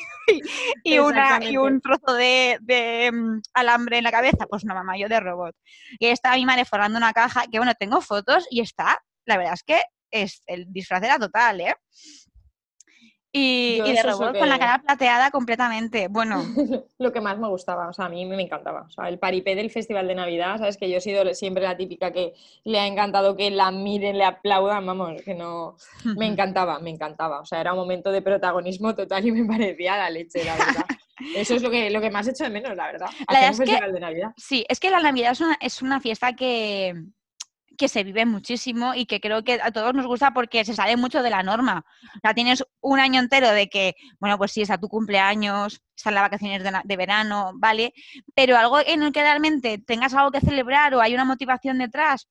y, una, y un trozo de, de, mm, alambre en la cabeza. Pues no, mamá, yo de robot. Y estaba mi madre forrando una caja, que bueno, tengo fotos y está, la verdad es que es, el disfraz era total, ¿eh? Y, de robot con la cara plateada completamente. Bueno. lo que más me gustaba, o sea, a mí me encantaba. O sea, el paripé del Festival de Navidad, sabes que yo he sido siempre la típica que le ha encantado que la miren, le aplaudan, vamos, que no. Me encantaba, me encantaba. O sea, era un momento de protagonismo total y me parecía la leche, la verdad. Eso es lo que, lo que más hecho de menos, la verdad. La Festival de Navidad. Sí, es que la Navidad es una, es una fiesta que que se vive muchísimo y que creo que a todos nos gusta porque se sale mucho de la norma. Sea, tienes un año entero de que, bueno, pues sí, es a tu cumpleaños, están las vacaciones de, verano, ¿vale? Pero algo en el que realmente tengas algo que celebrar o hay una motivación detrás,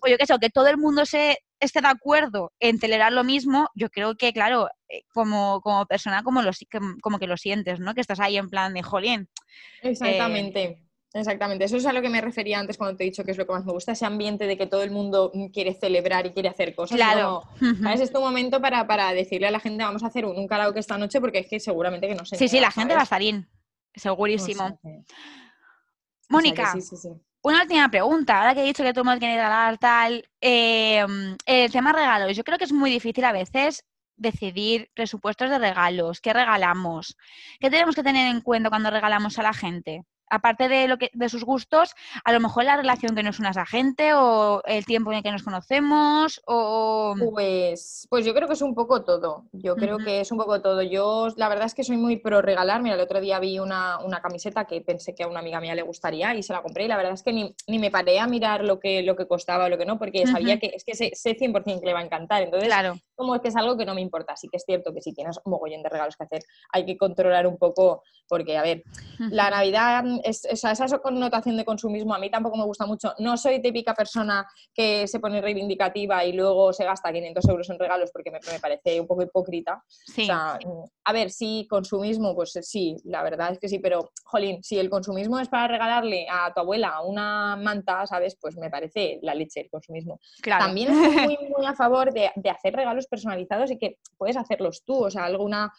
o yo qué sé, o que todo el mundo se esté de acuerdo en celebrar lo mismo, yo creo que, claro, eh, como, como persona, como, lo, como que lo sientes, ¿no? Que estás ahí en plan de jolín. Eh, Exactamente. Eso es a lo que me refería antes cuando te he dicho que es lo que más me gusta, ese ambiente de que todo el mundo quiere celebrar y quiere hacer cosas. Claro. Es este momento para, para, decirle a la gente, vamos a hacer un, un karaoke esta noche porque es que seguramente que no sé. Sí, sí, la gente va a estar bien, segurísimo. Mónica, una última pregunta, ahora que he dicho que tú me que regalar tal, eh, el tema regalos, yo creo que es muy difícil a veces decidir presupuestos de regalos, qué regalamos, qué tenemos que tener en cuenta cuando regalamos a la gente aparte de lo que de sus gustos, a lo mejor la relación que nos une a esa gente o el tiempo en el que nos conocemos o pues pues yo creo que es un poco todo. Yo creo que es un poco todo. Yo la verdad es que soy muy pro regalar. Mira, el otro día vi una, camiseta que pensé que a una amiga mía le gustaría y se la compré y la verdad es que ni, me paré a mirar lo que lo que costaba o lo que no porque sabía que es que sé, sé 100% que le va a encantar. Entonces, claro. Como es que es algo que no me importa. Así que es cierto que si tienes un mogollón de regalos que hacer, hay que controlar un poco porque a ver, la Navidad es, esa connotación de consumismo a mí tampoco me gusta mucho. No soy típica persona que se pone reivindicativa y luego se gasta 500 euros en regalos porque me, parece un poco hipócrita. a ver, sí, consumismo, pues sí, la verdad es que sí, pero, jolín, si el consumismo es para regalarle a tu abuela una manta, ¿sabes? Pues me parece la leche el consumismo. También estoy muy, a favor de, de hacer regalos personalizados y que puedes hacerlos tú, o sea, alguna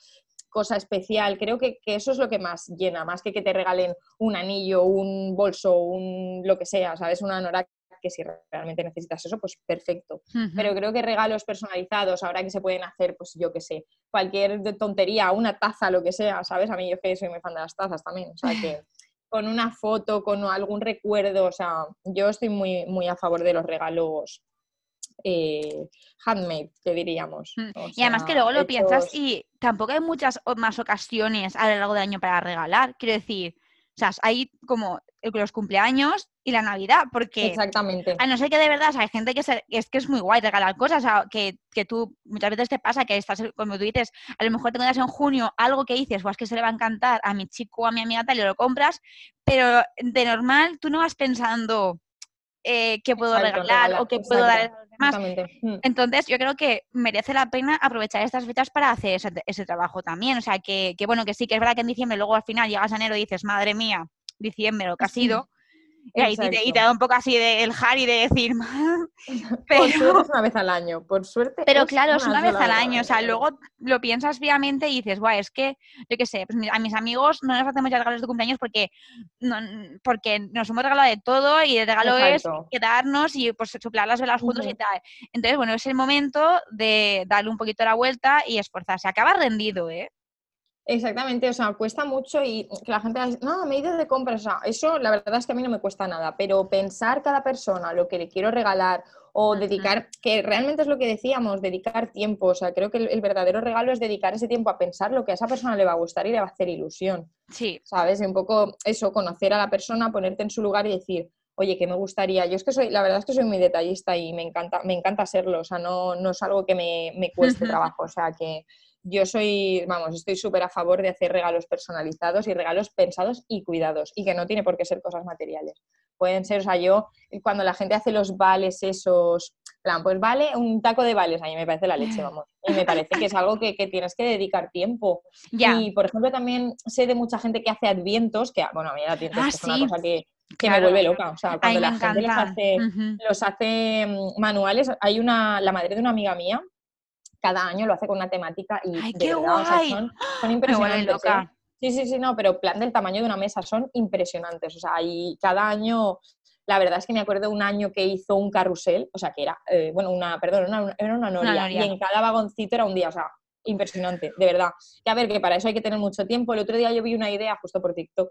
cosa especial. Creo que, eso es lo que más llena, más que que te regalen un anillo, un bolso, un lo que sea, ¿sabes? Una anorak que si realmente necesitas eso, pues perfecto. Pero creo que regalos personalizados, ahora que se pueden hacer, pues yo qué sé, cualquier tontería, una taza, lo que sea, ¿sabes? A mí yo que soy muy fan de las tazas también, o sea que con una foto, con algún recuerdo, o sea, yo estoy muy, muy a favor de los regalos eh, handmade, que diríamos. Mm. y además que luego lo piensas y tampoco hay muchas más ocasiones a lo largo del año para regalar. Quiero decir, o sea, hay como los cumpleaños y la Navidad, porque Exactamente. a no ser que de verdad hay gente que es que es muy guay regalar cosas, o sea, que, que, tú muchas veces te pasa que estás, como tú dices, a lo mejor te encuentras en junio algo que dices, pues que se le va a encantar a mi chico o a mi amiga tal y lo compras, pero de normal tú no vas pensando eh, qué puedo regalar, o qué puedo dar demás. Mm. Entonces, yo creo que merece la pena aprovechar estas fechas para hacer ese, trabajo también. O sea, que, que, bueno, que sí, que es verdad que en diciembre, luego al final llegas a enero y dices, madre mía, diciembre lo que ha sido. Y, te, da un poco así de el Harry de decir, pero... Por suerte es una vez al año, por suerte. Pero claro, es una vez al año, o sea, luego lo piensas fríamente y dices, guay, es que, yo qué sé, pues a mis amigos no nos hacemos ya regalos de cumpleaños porque, porque nos hemos regalado de todo y el regalo es quedarnos y pues soplar las velas juntos y tal. Entonces, bueno, es el momento de darle un poquito la vuelta y esforzarse. Acaba rendido, ¿eh? Exactamente, o sea, cuesta mucho y que la gente dice, no, me he ido de compras, o sea, eso la verdad es que a mí no me cuesta nada, pero pensar cada persona lo que le quiero regalar o dedicar, que realmente es lo que decíamos, dedicar tiempo, o sea, creo que el, verdadero regalo es dedicar ese tiempo a pensar lo que a esa persona le va a gustar y le va a hacer ilusión. Sí. ¿Sabes? Y un poco eso, conocer a la persona, ponerte en su lugar y decir, oye, ¿qué me gustaría? Yo es que soy, la verdad es que soy muy detallista y me encanta, me encanta serlo, o sea, no, no es algo que me, me cueste trabajo, o sea, que yo soy, vamos, estoy súper a favor de hacer regalos personalizados y regalos pensados y cuidados y que no tiene por qué ser cosas materiales. Pueden ser, o sea, yo cuando la gente hace los vales esos, plan, pues vale un taco de vales, a mí me parece la leche, vamos. Y me parece que es algo que, tienes que dedicar tiempo. Y, por ejemplo, también sé de mucha gente que hace advientos, que, bueno, a mí el adviento ah, es una cosa que, me vuelve loca. O sea, cuando la gente los hace, los hace mm, manuales, hay una, la madre de una amiga mía, cada año lo hace con una temática y Ay, qué guay. son, impresionantes. ¿eh? Sí, sí, sí, no, pero plan del tamaño de una mesa son impresionantes. O sea, y cada año, la verdad es que me acuerdo un año que hizo un carrusel, o sea, que era, eh, bueno, una, perdón, era una noria, y en cada vagoncito era un día, o sea, impresionante, de verdad. Que a ver, que para eso hay que tener mucho tiempo. El otro día yo vi una idea justo por TikTok,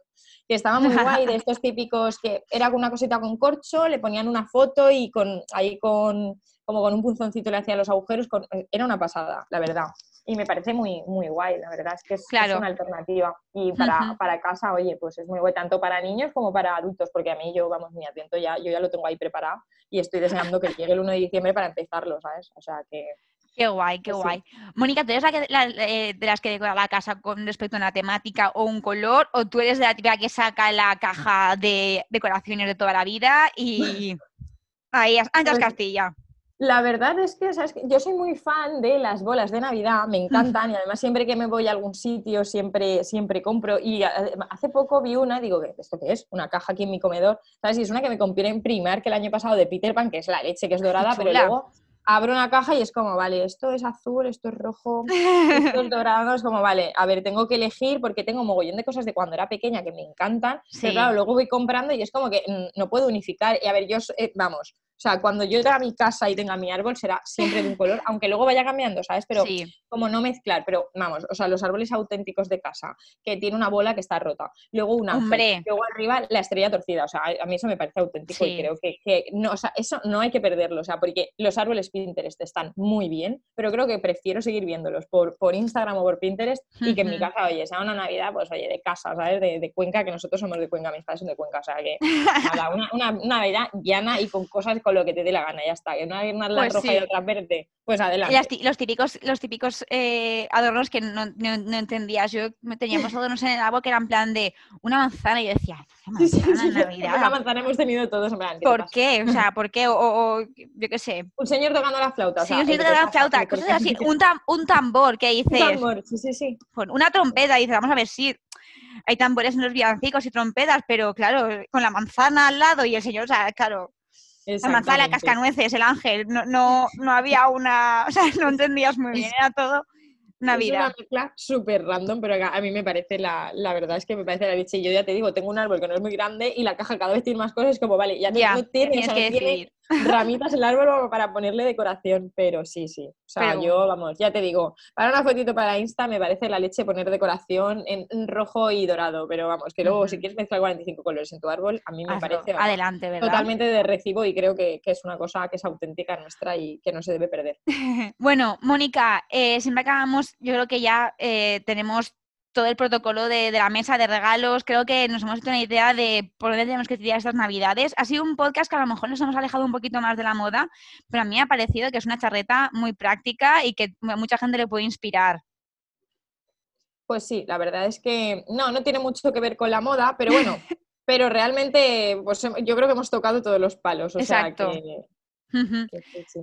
que estaba muy guay, de estos típicos que era una cosita con corcho, le ponían una foto y con ahí con como con un punzoncito le hacía los agujeros, era una pasada, la verdad. y me parece muy, muy guay, la verdad es que es, Claro. es una alternativa. Y para, para casa, oye, pues es muy guay, tanto para niños como para adultos, porque a mí yo, vamos, mi atento ya, yo ya lo tengo ahí preparado y estoy deseando que llegue el 1 de diciembre para empezarlo, ¿sabes? O sea que... Qué guay, qué sí. guay. Mónica, ¿tú eres la que, la- eh, de las que decora la casa con respecto a una temática o un color? ¿O tú eres de la típica que saca la caja de decoraciones de toda la vida y ahí, anchas Pues- Castilla? La verdad es que, ¿sabes? Yo soy muy fan de las bolas de Navidad, me encantan y además siempre que me voy a algún sitio siempre, siempre compro. Y eh, hace poco vi una, digo, ¿qué- ¿esto qué es? Una caja aquí en mi comedor, ¿sabes? Y es una que me compré en Primark el año pasado de Peter Pan, que es la leche, que es dorada, pero luego abro una caja y es como, vale, esto es azul, esto es rojo, esto es dorado, es como, vale, a ver, tengo que elegir porque tengo un mogollón de cosas de cuando era pequeña que me encantan, Sí. pero claro, luego voy comprando y es como que mm, no puedo unificar. Y a ver, yo, eh, vamos, o sea, cuando yo tenga mi casa y tenga mi árbol será siempre de un color, aunque luego vaya cambiando, ¿sabes? Pero sí, como no mezclar, pero vamos, o sea, los árboles auténticos de casa, que tiene una bola que está rota, luego un ángel, Hombre. luego arriba la estrella torcida, o sea, a mí eso me parece auténtico Sí. y creo que, que no, o sea, eso no hay que perderlo, o sea, porque los árboles Pinterest están muy bien, pero creo que prefiero seguir viéndolos por, por Instagram o por Pinterest y que en mi casa, oye, sea una Navidad, pues oye, de casa, ¿sabes? De, de Cuenca, que nosotros somos de Cuenca, mis padres son de Cuenca, o sea, que nada, una, una, una Navidad llana y con cosas con lo que te dé la gana, ya está, que una guirnalda Pues roja sí. y otra verde, pues adelante. Los típicos, los típicos eh, adornos que no, no- no entendías. Yo teníamos adornos en el árbol que eran en plan de una manzana y yo decía, una Sí, sí, manzana sí, en Navidad. Una manzana hemos tenido todos, en plan, ¿qué te ¿Por qué? O sea, ¿por qué? O, yo qué sé. Un señor tocando la flauta. o Sí, un sitio ¿qué de te la flauta, ¿Por cosas así. Un, tam- un tambor que Un dices, tambor, sí, sí, sí. una trompeta, dices, vamos a ver si hay tambores en los villancicos y trompetas, pero claro, con la manzana al lado y el señor, o sea, claro, la manzana, cascanueces, el ángel, no, no, no había una, o sea, no entendías muy bien, era todo Es una Navidad. mezcla súper random, pero a mí me parece la, la verdad es que me parece la leche. Y yo ya te digo, tengo un árbol que no es muy grande y la caja cada vez tiene más cosas, como vale, ya no, Ya, no tiene, o tienes sea, que no tiene decidir. Ramitas el árbol para ponerle decoración, pero sí, sí. O sea, Pero yo, vamos, ya te digo, para una fotito para Insta me parece la leche poner decoración en rojo y dorado, pero vamos, que luego si quieres mezclar 45 colores en tu árbol, a mí me Hazlo. parece vamos, Adelante, ¿verdad? totalmente de recibo y creo que, que es una cosa que es auténtica nuestra y que no se debe perder. Bueno, Mónica, eh, siempre acabamos, yo creo que ya eh, tenemos todo el protocolo de, de la mesa de regalos, creo que nos hemos hecho una idea de por dónde tenemos que tirar estas navidades. Ha sido un podcast que a lo mejor nos hemos alejado un poquito más de la moda, pero a mí me ha parecido que es una charreta muy práctica y que a mucha gente le puede inspirar. Pues sí, la verdad es que no, no tiene mucho que ver con la moda, pero bueno, pero realmente pues, yo creo que hemos tocado todos los palos. O Exacto. Sea que, sí.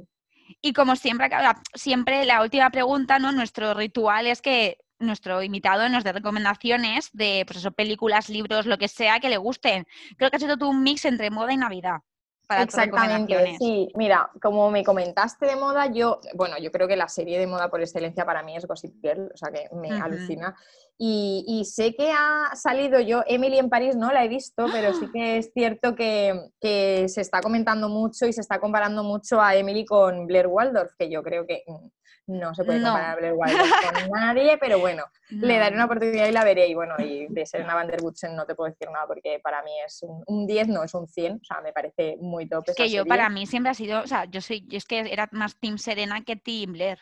Y como siempre, siempre la última pregunta, ¿no? Nuestro ritual es que nuestro invitado nos dé recomendaciones de pues eso, películas, libros, lo que sea que le gusten. Creo que has hecho tú un mix entre moda y Navidad. Para Exactamente, sí. Mira, como me comentaste de moda, yo, bueno, yo creo que la serie de moda por excelencia para mí es Gossip Girl, o sea que me Ujú. alucina. Y, y sé que ha salido yo, Emily en París no la he visto, pero sí que es cierto que, que se está comentando mucho y se está comparando mucho a Emily con Blair Waldorf, que yo creo que mm, no se puede No. comparar a Blair con nadie, pero bueno, le No. daré una oportunidad y la veré. Y bueno, y de Serena Van der no te puedo decir nada porque para mí es un, un 10, no es un 100. O sea, me parece muy top. Es que yo, para mí, siempre ha sido, o sea, yo soy, yo es que era más Team Serena que Team Blair.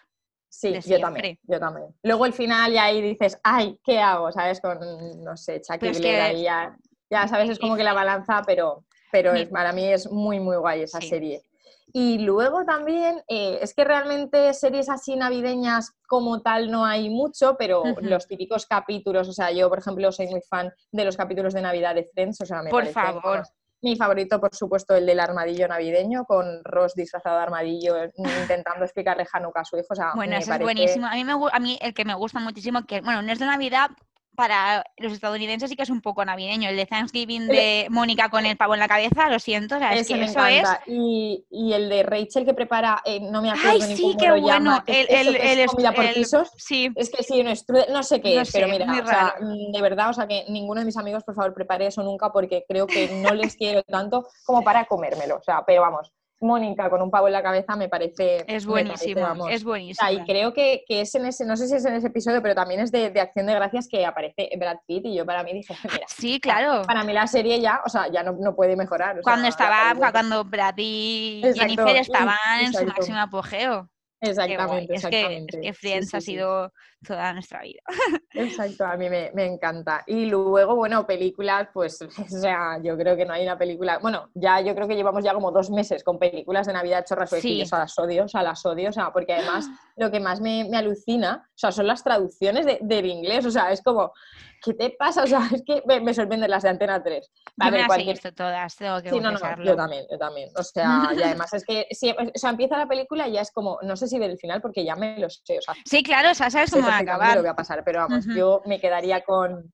Sí, yo también, yo también. Luego el final ya ahí dices, ay, ¿qué hago? ¿Sabes? Con, no sé, Chucky Blair ahí ya, ya sabes, es como que la balanza, pero, pero es, para mí es muy, muy guay esa Sí. serie. Y luego también, eh, es que realmente series así navideñas como tal no hay mucho, pero los típicos capítulos, o sea, yo por ejemplo soy muy fan de los capítulos de Navidad de Friends, o sea, me Por favor. mi favorito, por supuesto, el del armadillo navideño, con Ross disfrazado de armadillo, intentando explicarle Hanukkah a su hijo. O sea, Bueno, eso es buenísimo. A mí, me, a mí el que me gusta muchísimo, que bueno, no es de Navidad, para los estadounidenses sí que es un poco navideño. El de Thanksgiving de Mónica con el pavo en la cabeza, lo siento, o sea, es Ese que eso es... Y, y el de Rachel que prepara, eh, no me acuerdo ¡Ay, ni sí, cómo qué lo bueno! llama, El, es, eso el, que es el- comida por pisos. Sí, Es que sí, un strudel, no sé qué No es, pero mira, o sea, mm, de verdad, o sea, que ninguno de mis amigos, por favor, prepare eso nunca porque creo que no les quiero tanto como para comérmelo. O sea, pero vamos, Mónica con un pavo en la cabeza me parece. es vamos, es sea, y creo que, que es en ese, no sé si es en ese episodio, pero también es de, de Acción de Gracias que aparece Brad Pitt y yo para mí dije, mira, Sí, claro. para mí la serie ya, o sea, ya no, no puede mejorar. o Cuando sea, estaba, cuando Brad y Exacto, Jennifer y- estaban en su máximo apogeo. Exactamente, es exactamente. Que, es que Friends ha sido toda nuestra vida. Exacto, a mí me, encanta. Y luego, bueno, películas, pues, o sea, yo creo que no hay una película. Bueno, ya yo creo que llevamos ya como dos meses con películas de Navidad chorras sí. a las odio, a las odio, o sea, porque además lo que más me, alucina, o sea, son las traducciones del inglés, o sea, es como, ¿qué te pasa? O sea, es que me, sorprenden las de Antena 3. A yo ver, me cualquier... visto todas, tengo que sí, no, no, yo también, yo también. O sea, y además es que, si, o sea, empieza la película y ya es como, no sé si del final porque ya me lo sé, o sea. Sí, claro, o sea, sabes cómo va a acabar. lo que va a pasar, pero vamos, yo me quedaría con...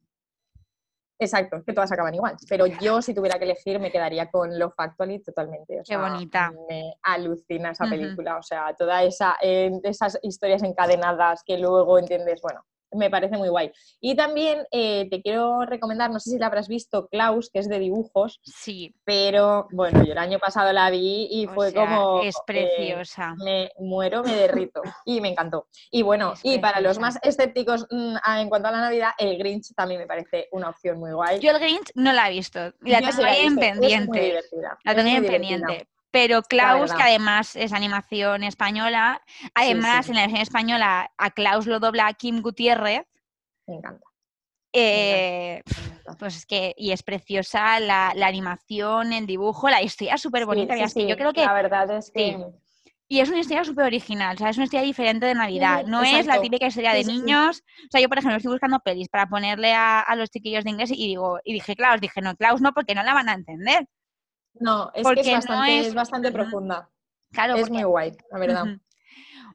Exacto, que todas acaban igual. Pero yo, si tuviera que elegir, me quedaría con Love Actually totalmente. O Qué bonita. Me alucina esa película. O sea, todas esa, eh, esas historias encadenadas que luego entiendes, bueno, me parece muy guay. Y también eh, te quiero recomendar, no sé si la habrás visto, Klaus, que es de dibujos. Sí. Pero bueno, yo el año pasado la vi y fue como. Es preciosa. me muero, me derrito. Y me encantó. Y bueno, y para los más escépticos mm, en cuanto a la Navidad, el Grinch también me parece una opción muy guay. Yo el Grinch no la he visto. La tengo en pendiente. La tengo en pendiente pero Klaus, que además es animación española, además en la versión española a Klaus lo dobla Kim Gutiérrez. Me encanta. Eh, pues es que, y es preciosa la, animación, el dibujo, la historia es súper bonita. yo creo que. La verdad es que. Y es una historia súper original, o sea, es una historia diferente de Navidad. No es la típica historia de niños. O sea, yo, por ejemplo, estoy buscando pelis para ponerle a, los chiquillos de inglés y digo, y dije, Klaus, dije, no, Klaus no, porque no la van a entender. No, es que es bastante, profunda. Claro, es muy guay, la verdad.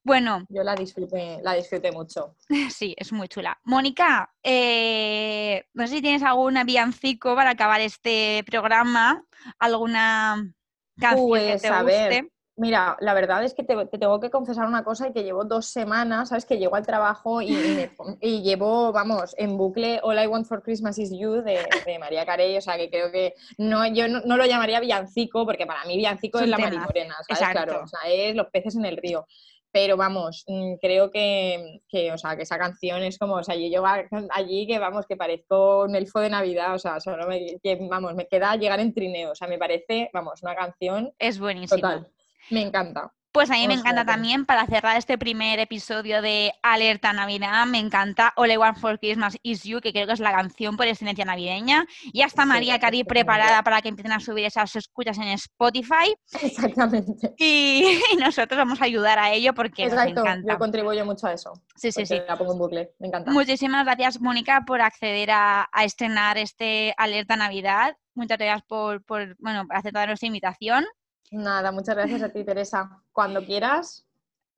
Bueno. Yo la disfruté, la disfruté mucho. Sí, es muy chula. Mónica, eh, no sé si tienes algún villancico para acabar este programa, alguna canción que pues, te guste. Mira, la verdad es que te, tengo que confesar una cosa y que llevo dos semanas, ¿sabes? Que llego al trabajo y, llevo, vamos, en bucle All I Want for Christmas is You de, María Carey, o sea que creo que no, yo no, lo llamaría villancico porque para mí villancico es la marimorena, ¿sabes? Claro, o sea, es los peces en el río. Pero vamos, mm, creo que, o sea, que esa canción es como, o sea, yo llego allí que vamos, que parezco un elfo de Navidad, o sea, solo me, vamos, me queda llegar en trineo, o sea, me parece, vamos, una canción. Es buenísima. Me encanta. Pues a mí me encanta también, para cerrar este primer episodio de Alerta Navidad, me encanta All I Want for Christmas Is You, que creo que es la canción por excelencia navideña. Ya está María Cari preparada para que empiecen a subir esas escuchas en Spotify. Exactamente. Y, nosotros vamos a ayudar a ello porque nos encanta. yo contribuyo mucho a eso. Sí, sí, sí. La pongo en bucle, me encanta. Muchísimas gracias, Mónica, por acceder a, estrenar este Alerta Navidad. Muchas gracias por, por, bueno, por aceptar nuestra invitación. Nada, muchas gracias a ti, Teresa. Cuando quieras.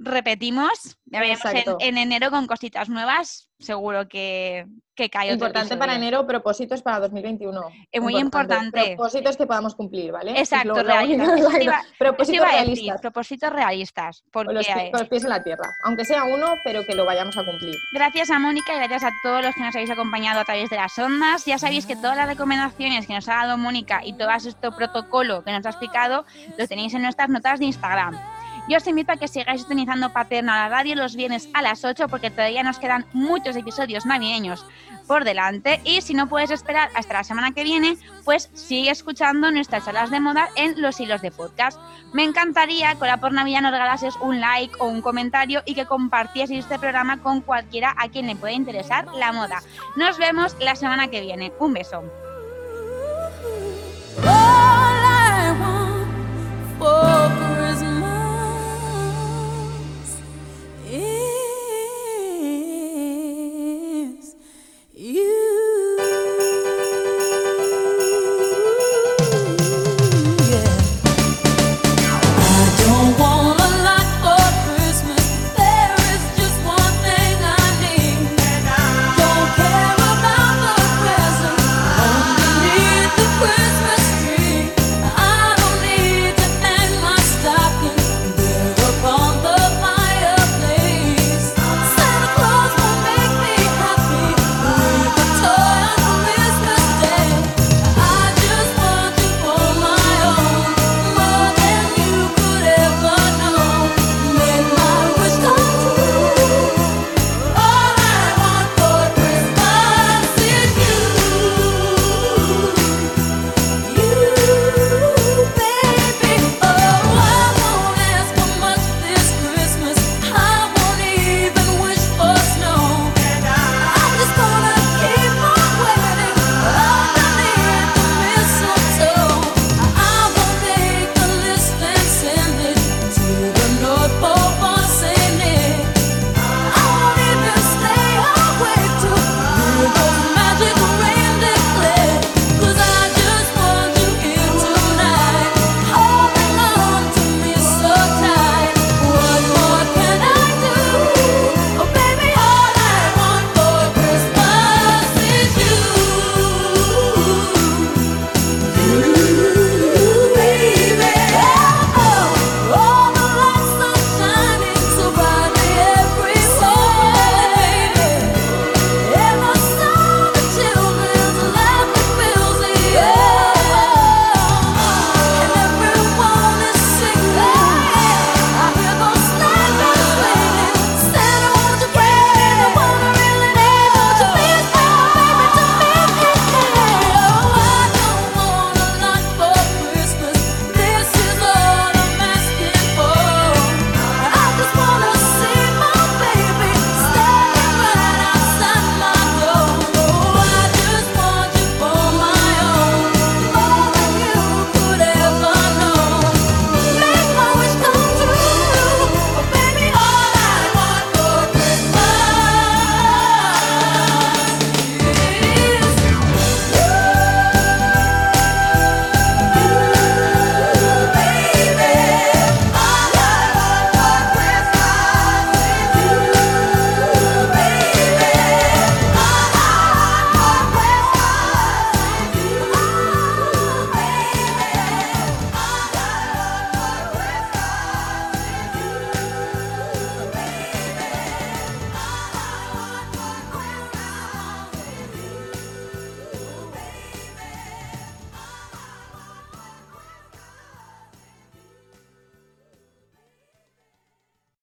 Repetimos, ya veremos en, enero con cositas nuevas, seguro que, que cae Importante para enero, propósitos para 2021. Es muy importante. Propósitos que podamos cumplir, ¿vale? Exacto, realistas. propósitos realistas. propósitos realistas. Porque los pies en la tierra, aunque sea uno, pero que lo vayamos a cumplir. Gracias a Mónica y gracias a todos los que nos habéis acompañado a través de las ondas. Ya sabéis que todas las recomendaciones que nos ha dado Mónica y todo este protocolo que nos ha explicado, lo tenéis en nuestras notas de Instagram. Yo os invito a que sigáis utilizando Paterna la radio los viernes a las 8 porque todavía nos quedan muchos episodios navideños por delante y si no puedes esperar hasta la semana que viene, pues sigue escuchando nuestras charlas de moda en los hilos de podcast. Me encantaría que la por Navidad nos regalases un like o un comentario y que compartieseis este programa con cualquiera a quien le pueda interesar la moda. Nos vemos la semana que viene. Un beso.